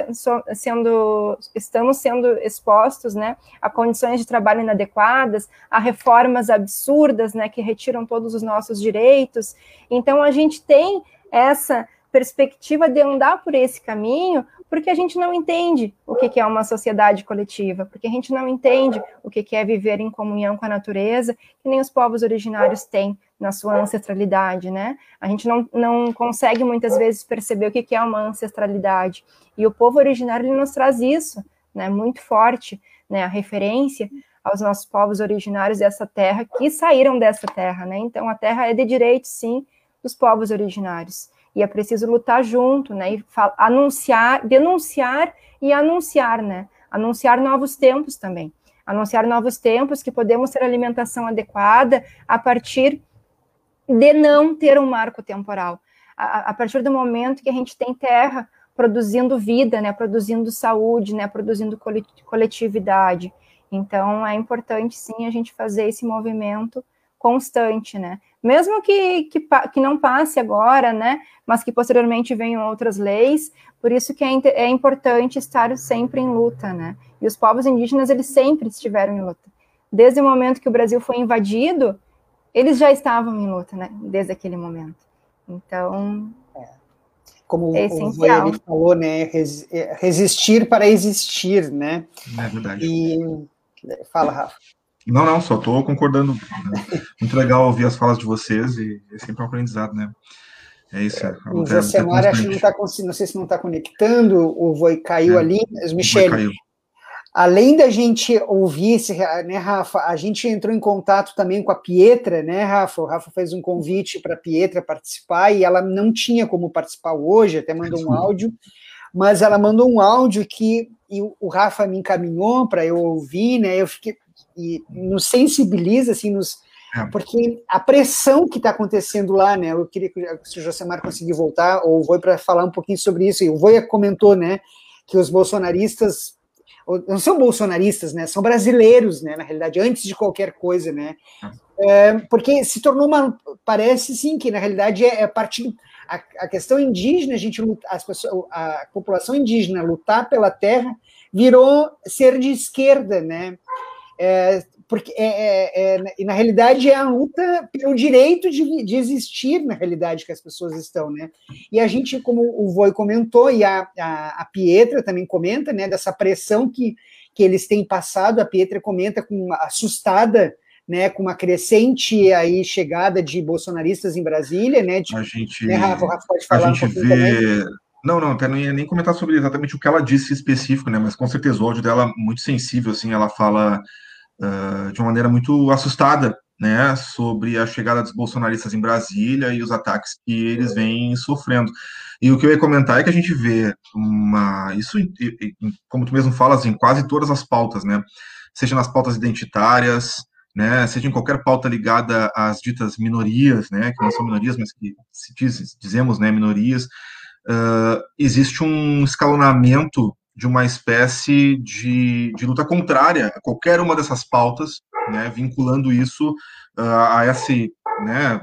sendo estamos sendo expostos, né, a condições de trabalho inadequadas, a reformas absurdas, né, que retiram todos os nossos direitos. Então a gente tem essa perspectiva de andar por esse caminho, porque a gente não entende o que é uma sociedade coletiva, porque a gente não entende o que é viver em comunhão com a natureza, que nem os povos originários têm na sua ancestralidade, né? A gente não, não consegue muitas vezes perceber o que é uma ancestralidade. E o povo originário ele nos traz isso, né? Muito forte, né? A referência aos nossos povos originários dessa terra que saíram dessa terra, né? Então a terra é de direito, sim, dos povos originários e é preciso lutar junto, né? E anunciar, denunciar e anunciar, né? Anunciar novos tempos também. Anunciar novos tempos que podemos ter alimentação adequada a partir de não ter um marco temporal. A, a partir do momento que a gente tem terra produzindo vida, né? Produzindo saúde, né? Produzindo coletividade. Então, é importante, sim, a gente fazer esse movimento constante, né? Mesmo que, que, que não passe agora, né? Mas que posteriormente venham outras leis, por isso que é, é importante estar sempre em luta, né? E os povos indígenas, eles sempre estiveram em luta. Desde o momento que o Brasil foi invadido, eles já estavam em luta, né? Desde aquele momento. Então, como é o Voyane falou, né? É, resistir para existir, né? É verdade. E fala, Rafa. Não, não, só estou concordando. Né? Muito legal ouvir as falas de vocês e é sempre um aprendizado, né? É isso. É, o Josemar, acho que não está não sei se não está conectando, o Voi caiu é, ali, mas Michele, além da gente ouvir esse, né, Rafa, a gente entrou em contato também com a Pietra, né, Rafa? O Rafa fez um convite para a Pietra participar e ela não tinha como participar hoje, até mandou um áudio, mas ela mandou um áudio que o Rafa me encaminhou para eu ouvir, né? Eu fiquei e nos sensibiliza assim nos é. Porque a pressão que está acontecendo lá, né? Eu queria que o Josemar conseguir voltar, ou o para falar um pouquinho sobre isso. E o Voi comentou, né, que os bolsonaristas não são bolsonaristas, né? São brasileiros, né? Na realidade, antes de qualquer coisa, né? É, porque se tornou uma, parece sim que na realidade é, é parte a, a, questão indígena, a gente as pessoas, a população indígena lutar pela terra virou ser de esquerda, né? É, porque é, é, é, e na realidade é a luta pelo direito de, de, existir na realidade que as pessoas estão, né? E a gente, como o Voi comentou e a, a, a Pietra também comenta, né, dessa pressão que, que eles têm passado, a Pietra comenta com uma, assustada, né, com uma crescente aí chegada de bolsonaristas em Brasília, né? De, a gente, né, Rafa, Rafa pode falar a gente um vê também. Não, não, até não ia nem comentar sobre exatamente o que ela disse específico, né? Mas com certeza o áudio dela é muito sensível, assim, ela fala uh, de uma maneira muito assustada, né? Sobre a chegada dos bolsonaristas em Brasília e os ataques que eles vêm sofrendo. E o que eu ia comentar é que a gente vê uma. Isso, como tu mesmo falas, em quase todas as pautas, né? Seja nas pautas identitárias, né, seja em qualquer pauta ligada às ditas minorias, né, que não são minorias, mas que se diz, dizemos, né, minorias, uh, existe um escalonamento de uma espécie de, de luta contrária a qualquer uma dessas pautas, né, vinculando isso uh, a esse, né,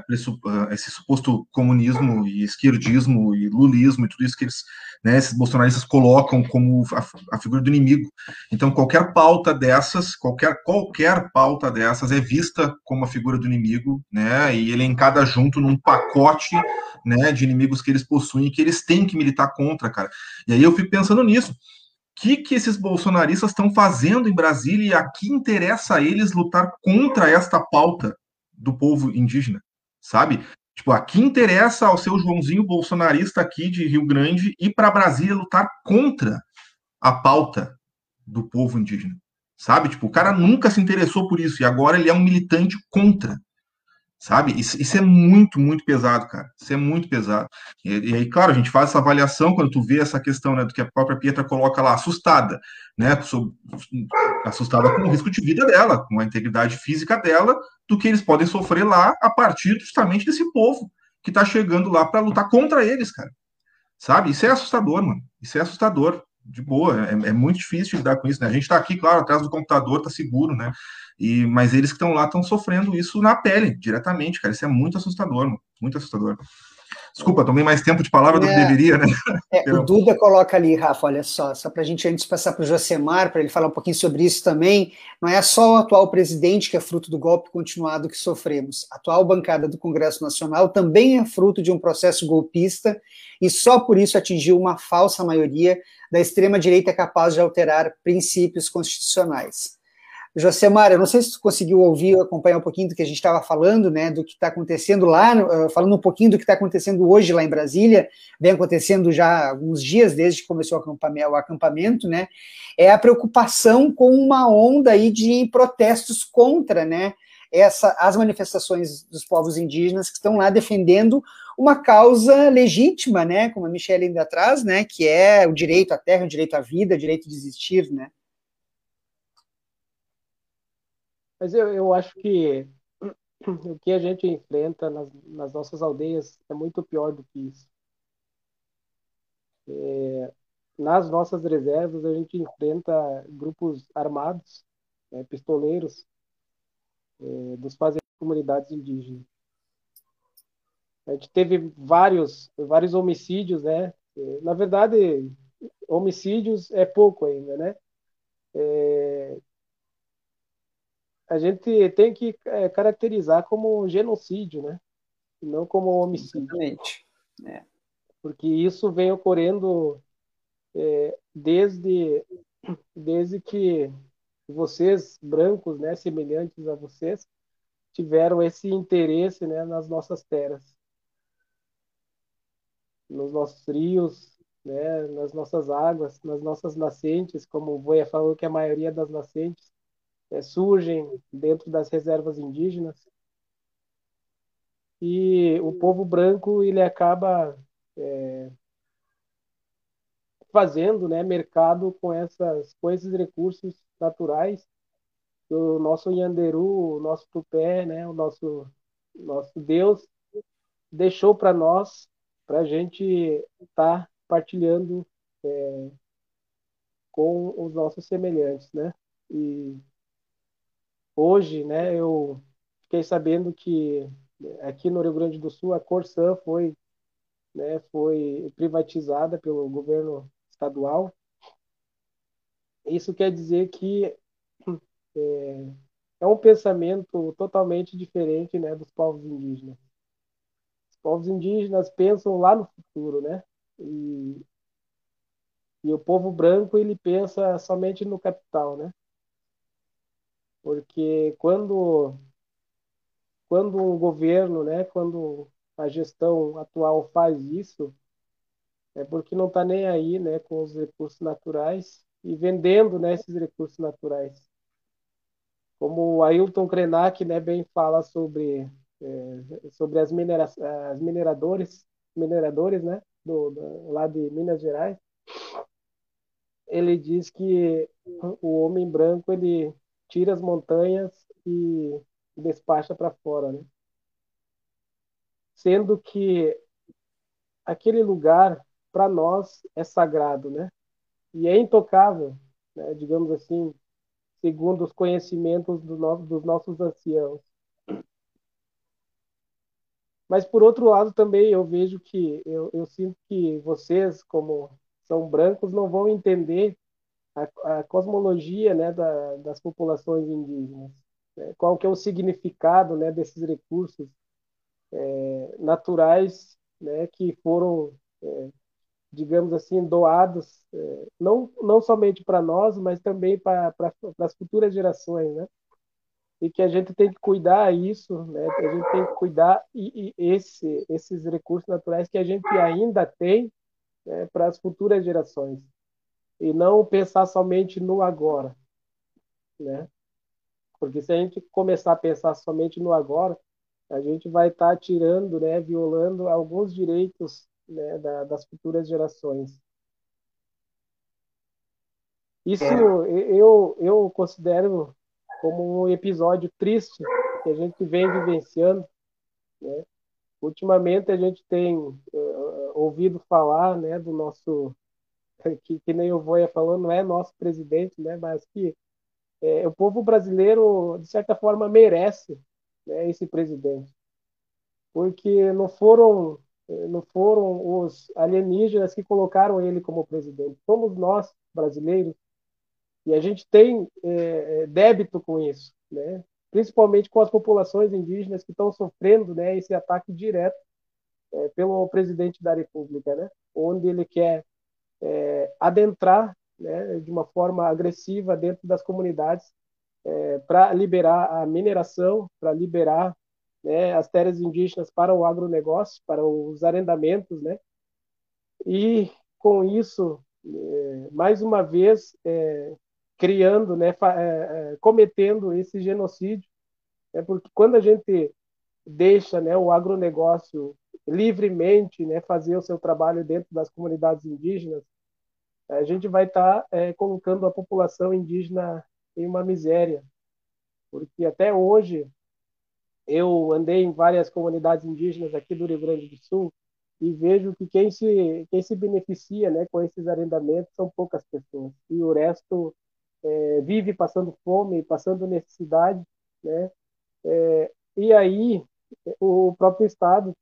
esse suposto comunismo e esquerdismo e lulismo e tudo isso que eles, né, esses bolsonaristas colocam como a, a, figura do inimigo. Então, qualquer pauta dessas, qualquer, qualquer pauta dessas é vista como a figura do inimigo, né, e ele encada junto num pacote né, de inimigos que eles possuem e que eles têm que militar contra, cara. E aí eu fico pensando nisso. Que, que esses bolsonaristas estão fazendo em Brasília e a que interessa a eles lutar contra esta pauta do povo indígena, sabe? Tipo, a que interessa ao seu Joãozinho bolsonarista aqui de Rio Grande ir para Brasília lutar contra a pauta do povo indígena, sabe? Tipo, o cara nunca se interessou por isso e agora ele é um militante contra sabe? Isso, isso, é muito, muito pesado, cara. Isso é muito pesado. E, e, aí, claro, a gente faz essa avaliação quando tu vê essa questão, né, do que a própria Pietra coloca lá, assustada, né, sobre, assustada com o risco de vida dela, com a integridade física dela, do que eles podem sofrer lá a partir justamente desse povo que tá chegando lá para lutar contra eles, cara. Sabe? Isso é assustador, mano. Isso é assustador. De boa, é, é muito difícil lidar com isso, né? A gente tá aqui, claro, atrás do computador, tá seguro, né? E, mas eles que estão lá estão sofrendo isso na pele, diretamente, cara. Isso é muito assustador, muito assustador. Desculpa, tomei mais tempo de palavra do que é. deveria, né? É, o Duda coloca ali, Rafa, olha só, só para a gente antes passar para o Josemar, para ele falar um pouquinho sobre isso também. Não é só o atual presidente que é fruto do golpe continuado que sofremos. A atual bancada do Congresso Nacional também é fruto de um processo golpista e só por isso atingiu uma falsa maioria da extrema-direita capaz de alterar princípios constitucionais. Josemar, eu não sei se tu conseguiu ouvir, acompanhar um pouquinho do que a gente estava falando, né, do que está acontecendo lá, uh, falando um pouquinho do que está acontecendo hoje lá em Brasília, vem acontecendo já alguns dias desde que começou o acampamento, né, é a preocupação com uma onda aí de protestos contra, né, essa, as manifestações dos povos indígenas que estão lá defendendo uma causa legítima, né, como a Michelle ainda traz, né, que é o direito à terra, o direito à vida, o direito de existir, né. Mas eu, eu acho que o que a gente enfrenta nas, nas nossas aldeias é muito pior do que isso. É, nas nossas reservas, a gente enfrenta grupos armados, né, pistoleiros, é, dos fazendeiros comunidades indígenas. A gente teve vários, vários homicídios, né? Na verdade, homicídios é pouco ainda, né? É, a gente tem que é, caracterizar como genocídio, né? Não como homicídio. Exatamente. É. Porque isso vem ocorrendo é, desde, desde que vocês, brancos, né, semelhantes a vocês, tiveram esse interesse né, nas nossas terras, nos nossos rios, né, nas nossas águas, nas nossas nascentes, como o Voia falou que a maioria das nascentes é, surgem dentro das reservas indígenas. E o povo branco ele acaba é, fazendo né, mercado com, essas, com esses recursos naturais o nosso Yanderu, o nosso Tupé, né, o nosso, nosso Deus deixou para nós, para a gente estar tá partilhando é, com os nossos semelhantes, né? E hoje, né, eu fiquei sabendo que aqui no Rio Grande do Sul a Corsã foi, né, foi privatizada pelo governo estadual. Isso quer dizer que é, é um pensamento totalmente diferente, né, dos povos indígenas. Os povos indígenas pensam lá no futuro, né? E, e o povo branco ele pensa somente no capital, né? Porque quando quando um governo, né, quando a gestão atual faz isso, é porque não está nem aí, né, com os recursos naturais e vendendo, né, esses recursos naturais. Como o Ailton Krenak, né, bem fala sobre é, sobre as, minera as mineradores, mineradores, né, do, do, lá de Minas Gerais, ele diz que o homem branco ele tira as montanhas e despacha para fora, né? Sendo que aquele lugar para nós é sagrado, né? E é intocável, né? digamos assim, segundo os conhecimentos do no, dos nossos anciãos. Mas por outro lado também eu vejo que eu, eu sinto que vocês, como são brancos, não vão entender a, a cosmologia né, da, das populações indígenas. Né? Qual que é o significado né, desses recursos é, naturais né, que foram, é, digamos assim, doados, é, não, não somente para nós, mas também para as futuras gerações, né? E que a gente tem que cuidar isso, né? A gente tem que cuidar e, e esse, esses recursos naturais que a gente ainda tem né, para as futuras gerações e não pensar somente no agora, né? Porque se a gente começar a pensar somente no agora, a gente vai estar tá tirando, né, violando alguns direitos né, da, das futuras gerações. Isso é. eu, eu considero como um episódio triste que a gente vem vivenciando. Né? Ultimamente a gente tem uh, ouvido falar né, do nosso que, que nem o Voia falou, não é nosso presidente, né, mas que é, o povo brasileiro, de certa forma, merece né, esse presidente. Porque não foram, não foram os alienígenas que colocaram ele como presidente, somos nós, brasileiros, e a gente tem é, é débito com isso, né? principalmente com as populações indígenas que estão sofrendo né, esse ataque direto é, pelo presidente da República, né? onde ele quer é, adentrar né, de uma forma agressiva dentro das comunidades é, para liberar a mineração, para liberar né, as terras indígenas para o agronegócio, para os arrendamentos, né? E com isso, é, mais uma vez, é, criando, né, é, é, cometendo esse genocídio, é porque quando a gente deixa, né, o agronegócio livremente, né, fazer o seu trabalho dentro das comunidades indígenas, a gente vai estar tá, é, colocando a população indígena em uma miséria, porque até hoje eu andei em várias comunidades indígenas aqui do Rio Grande do Sul e vejo que quem se quem se beneficia, né, com esses arrendamentos são poucas pessoas. E o resto é, vive passando fome, passando necessidade, né, é, e aí o próprio Estado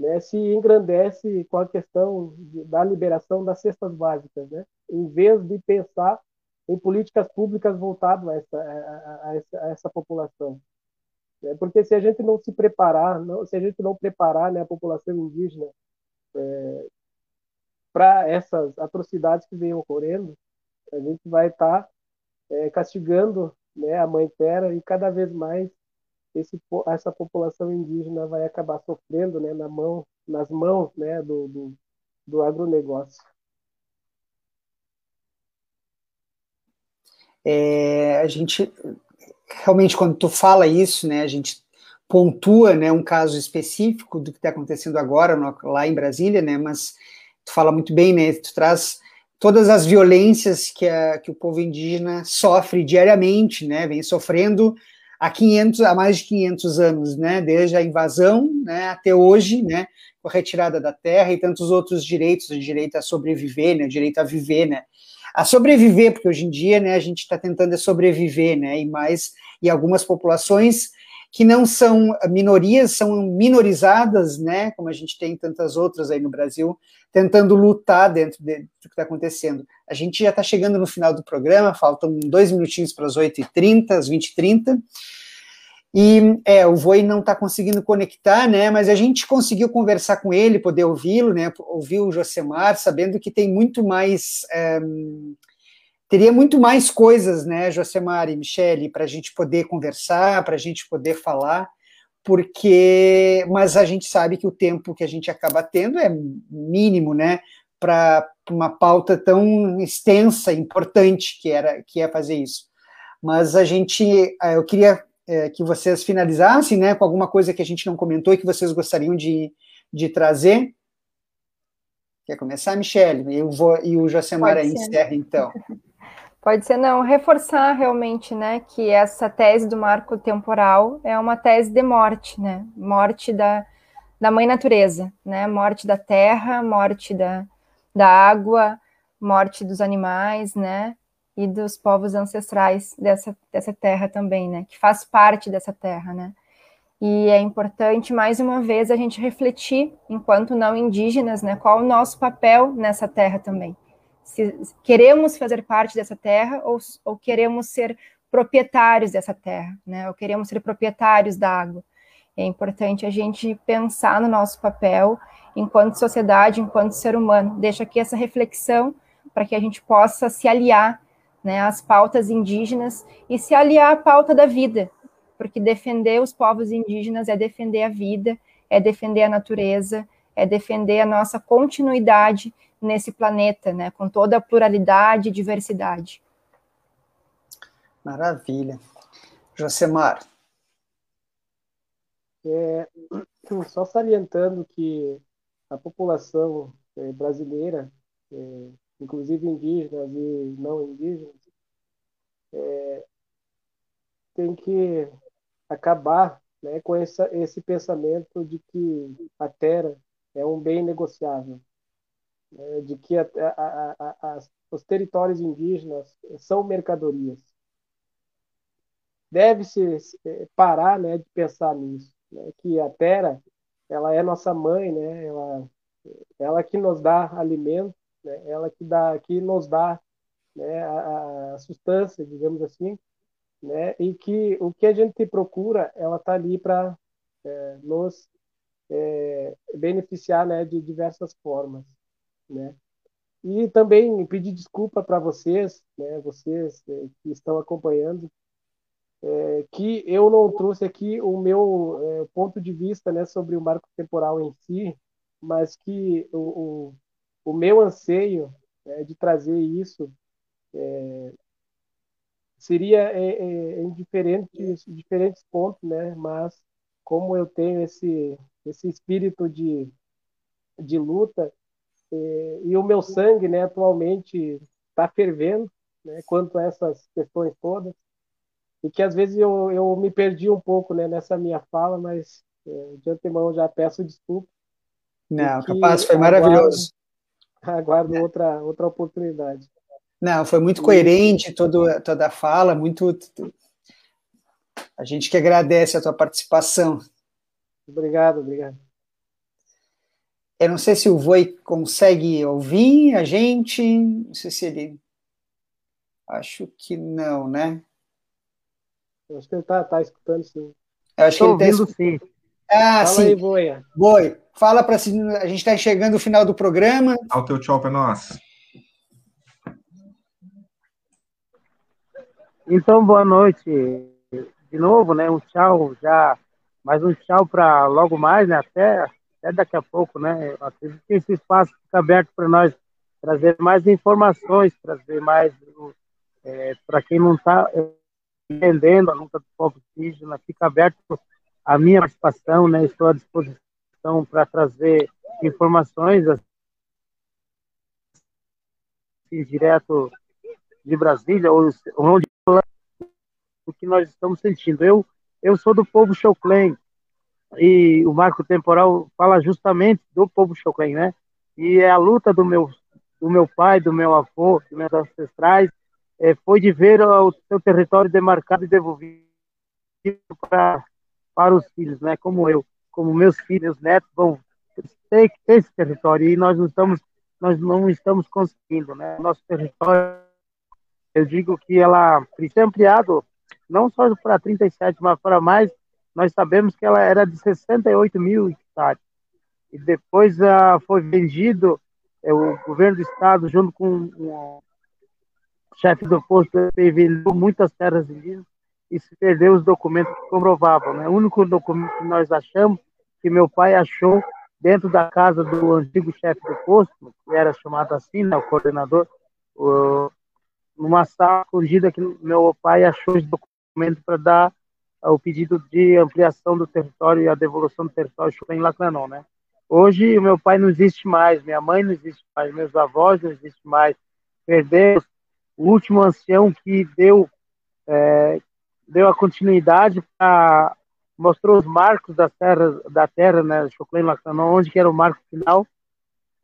né, se engrandece com a questão da liberação das cestas básicas, né, em vez de pensar em políticas públicas voltadas a essa, a, essa, a essa população. É, porque se a gente não se preparar, não, se a gente não preparar né, a população indígena é, para essas atrocidades que vêm ocorrendo, a gente vai estar tá, é, castigando né, a mãe terra e cada vez mais esse, essa população indígena vai acabar sofrendo né, na mão, nas mãos né, do, do, do agronegócio. É, a gente realmente quando tu fala isso, né, a gente pontua, né, um caso específico do que está acontecendo agora no, lá em Brasília, né, mas tu fala muito bem, né, tu traz todas as violências que, a, que o povo indígena sofre diariamente, né, vem sofrendo há 500, há mais de 500 anos, né, desde a invasão, né, até hoje, né, com a retirada da terra e tantos outros direitos, o direito a sobreviver, né, o direito a viver, né, a sobreviver, porque hoje em dia, né, a gente está tentando sobreviver, né, e mais, e algumas populações que não são minorias, são minorizadas, né, como a gente tem tantas outras aí no Brasil, tentando lutar dentro de, do que está acontecendo. A gente já está chegando no final do programa, faltam dois minutinhos para as 8h30, às 20h30, e é, o Voi não está conseguindo conectar, né? Mas a gente conseguiu conversar com ele, poder ouvi-lo, né? Ouvir o Josemar, sabendo que tem muito mais. É, teria muito mais coisas, né, Josemar e Michele, para a gente poder conversar, para a gente poder falar, porque. Mas a gente sabe que o tempo que a gente acaba tendo é mínimo, né? Para uma pauta tão extensa, importante que era que é fazer isso. Mas a gente, eu queria é, que vocês finalizassem, né, com alguma coisa que a gente não comentou e que vocês gostariam de, de trazer. Quer começar, Michele? Eu vou, e o Josemar encerra, então. Pode ser, não. Reforçar realmente, né, que essa tese do marco temporal é uma tese de morte, né? Morte da, da mãe natureza, né? Morte da terra, morte da, da água, morte dos animais, né? e dos povos ancestrais dessa, dessa terra também, né? Que faz parte dessa terra, né? E é importante, mais uma vez, a gente refletir, enquanto não indígenas, né? Qual o nosso papel nessa terra também. Se queremos fazer parte dessa terra ou, ou queremos ser proprietários dessa terra, né? Ou queremos ser proprietários da água. É importante a gente pensar no nosso papel enquanto sociedade, enquanto ser humano. Deixa aqui essa reflexão para que a gente possa se aliar né, as pautas indígenas e se aliar à pauta da vida, porque defender os povos indígenas é defender a vida, é defender a natureza, é defender a nossa continuidade nesse planeta, né, com toda a pluralidade e diversidade. Maravilha. Josemar. É, só salientando que a população é, brasileira é, inclusive indígenas e não indígenas, é, tem que acabar né, com essa, esse pensamento de que a terra é um bem negociável, né, de que a, a, a, os territórios indígenas são mercadorias. Deve-se é, parar né, de pensar nisso, né, que a terra ela é nossa mãe, né, ela, ela que nos dá alimento, né? ela que dá, que nos dá né, a, a substância, digamos assim, né? E que o que a gente procura, ela está ali para é, nos é, beneficiar, né, de diversas formas, né? E também pedir desculpa para vocês, né, vocês é, que estão acompanhando, é, que eu não trouxe aqui o meu é, ponto de vista, né, sobre o marco temporal em si, mas que o, o o meu anseio é, de trazer isso seria em diferentes, diferentes pontos, né? Mas como eu tenho esse esse espírito de, de luta é, e o meu sangue, né? Atualmente está fervendo, né? Quanto a essas questões todas e que às vezes eu, eu me perdi um pouco, né? Nessa minha fala, mas é, de antemão já peço desculpa. Não, capaz, foi maravilhoso. aguardo outra, outra oportunidade. Não, foi muito coerente todo, toda a fala, muito. A gente que agradece a tua participação. Obrigado, obrigado. Eu não sei se o Voi consegue ouvir a gente, não sei se ele. Acho que não, né? Acho que ele está tá escutando sim. Eu acho Estou que ele ouvindo tá... sim. Ah, Fala sim. aí, Boia. Boi, fala para a gente está chegando no final do programa. Dá o teu tchau para nós. Então, boa noite. De novo, né? Um tchau já, mais um tchau para logo mais, né? Até, até daqui a pouco, né? Eu acredito que esse espaço fica aberto para nós trazer mais informações, trazer mais é, para quem não está entendendo a luta do povo indígena, fica aberto a minha participação, né? Estou à disposição para trazer informações assim, direto de Brasília ou onde o que nós estamos sentindo. Eu eu sou do povo Choclen e o marco temporal fala justamente do povo Choclen, né? E é a luta do meu do meu pai, do meu avô, dos meus ancestrais, é, foi de ver o seu território demarcado e devolvido para para os filhos, né? Como eu, como meus filhos, meus netos vão ter esse território e nós não estamos nós não estamos conseguindo, né? Nosso território, eu digo que ela precisa ser ampliado não só para 37, mas para mais. Nós sabemos que ela era de 68 mil hectares e depois uh, foi vendido é, o governo do estado junto com o chefe do posto vendeu muitas terras indígenas e se perdeu os documentos que comprovavam. Né? O único documento que nós achamos, que meu pai achou dentro da casa do antigo chefe do posto, que era chamado assim, né, o coordenador, numa sala escondida que meu pai achou os documentos para dar o pedido de ampliação do território e a devolução do território em Lacranon, né? Hoje, meu pai não existe mais, minha mãe não existe mais, meus avós não existem mais. Perdemos o último ancião que deu é, deu a continuidade para mostrou os marcos da terra da terra né Choclen Lacanon onde que era o marco final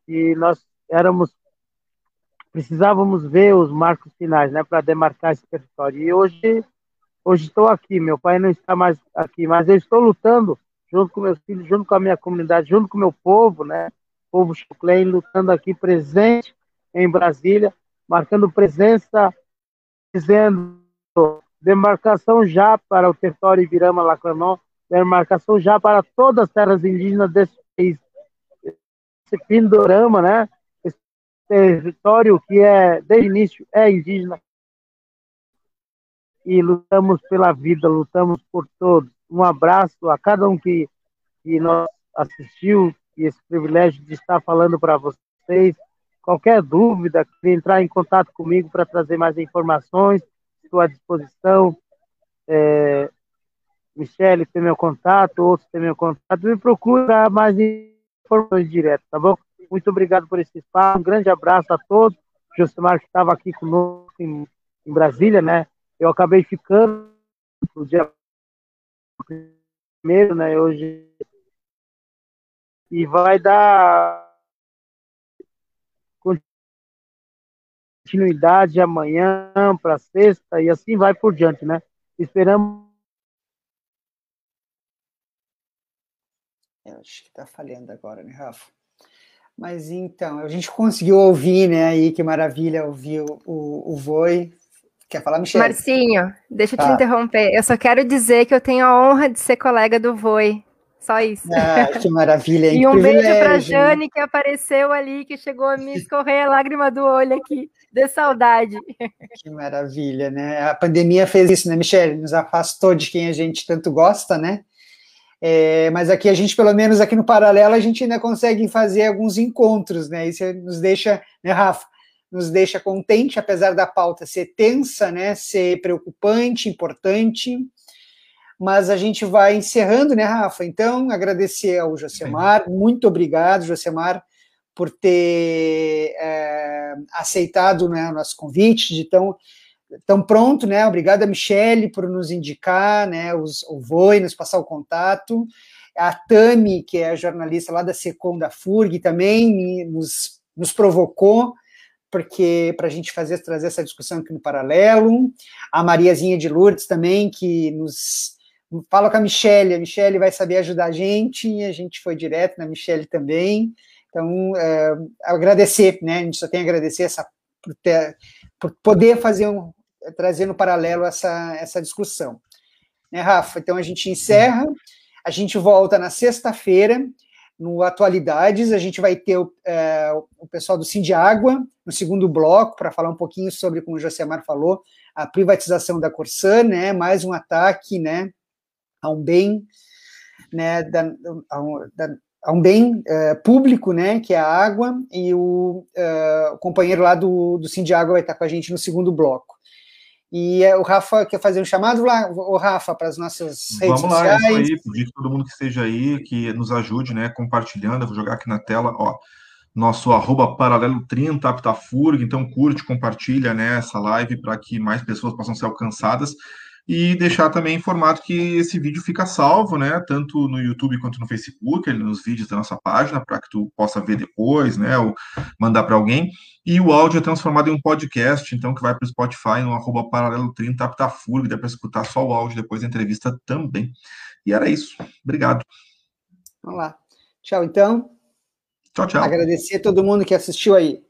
e nós éramos precisávamos ver os marcos finais né para demarcar esse território e hoje hoje estou aqui meu pai não está mais aqui mas eu estou lutando junto com meus filhos junto com a minha comunidade junto com o meu povo né povo Choclen lutando aqui presente em Brasília marcando presença dizendo demarcação já para o território Ibirama Lacranon, demarcação já para todas as terras indígenas desse país. Esse pindorama, né? Esse território que é, desde o início, é indígena. E lutamos pela vida, lutamos por todos. Um abraço a cada um que, que nos assistiu e esse privilégio de estar falando para vocês. Qualquer dúvida, entrar em contato comigo para trazer mais informações estou à disposição. É, Michele tem meu contato, outros têm meu contato. Me procura mais informações diretas, tá bom? Muito obrigado por esse espaço. Um grande abraço a todos. Josimar que estava aqui conosco em, em, Brasília, né? Eu acabei ficando no dia primeiro, né? Hoje e vai dar continuidade amanhã para sexta e assim vai por diante, né? Esperamos. Eu acho que está falhando agora, né, Rafa? Mas então, a gente conseguiu ouvir, né? Aí que maravilha ouvir o, o, o Voi. Quer falar, Michelle? Marcinho, deixa eu te tá. interromper. Eu só quero dizer que eu tenho a honra de ser colega do Voi. Só isso. Ah, que maravilha. e um beijo para Jane, que apareceu ali, que chegou a me escorrer a lágrima do olho aqui, de saudade. Que maravilha, né? A pandemia fez isso, né, Michelle? Nos afastou de quem a gente tanto gosta, né? É, mas aqui a gente, pelo menos aqui no Paralelo, a gente ainda consegue fazer alguns encontros, né? Isso nos deixa, né, Rafa? Nos deixa contente, apesar da pauta ser tensa, né? Ser preocupante, importante mas a gente vai encerrando, né, Rafa? Então, agradecer ao Josemar, muito obrigado, Josemar, por ter é, aceitado né, o nosso convite, de tão, tão pronto, né? Obrigado a Michele por nos indicar, né, os, o Voi, nos passar o contato. A Tami, que é a jornalista lá da Secom da FURG, também nos, nos provocou porque para a gente fazer trazer essa discussão aqui no paralelo. A Mariazinha de Lourdes também, que nos fala com a Michelle, a Michelle vai saber ajudar a gente, a gente foi direto na Michelle também. Então, é, agradecer, né? A gente só tem a agradecer essa, por, ter, por poder fazer um, trazer no paralelo essa, essa discussão. Né, Rafa? Então a gente encerra, a gente volta na sexta-feira no Atualidades, a gente vai ter o, é, o pessoal do Sindiágua no segundo bloco para falar um pouquinho sobre, como o Josemar falou, a privatização da Corsã, né, mais um ataque, né, a um bem, né, da, a, um, da, a um bem é, público, né, que é a água, e o, é, o companheiro lá do, do Sindiágua vai estar com a gente no segundo bloco. E é, o Rafa quer fazer um chamado lá, o Rafa, para as nossas redes Vamos sociais. Vamos lá, isso aí, pedir que todo mundo que esteja aí, que nos ajude, né, compartilhando, eu vou jogar aqui na tela, ó, nosso arroba paralelo 30 Aptafurg, então curte, compartilha, né, essa live para que mais pessoas possam ser alcançadas e deixar também informado que esse vídeo fica salvo, né, tanto no YouTube quanto no Facebook, nos vídeos da nossa página, para que tu possa ver depois, né, ou mandar para alguém. E o áudio é transformado em um podcast, então que vai para o Spotify no arroba paralelo 30 Aptafurg, dá para escutar só o áudio depois da entrevista também. E era isso. Obrigado. Vamos lá. Tchau, então. Tchau, tchau. Agradecer a todo mundo que assistiu aí.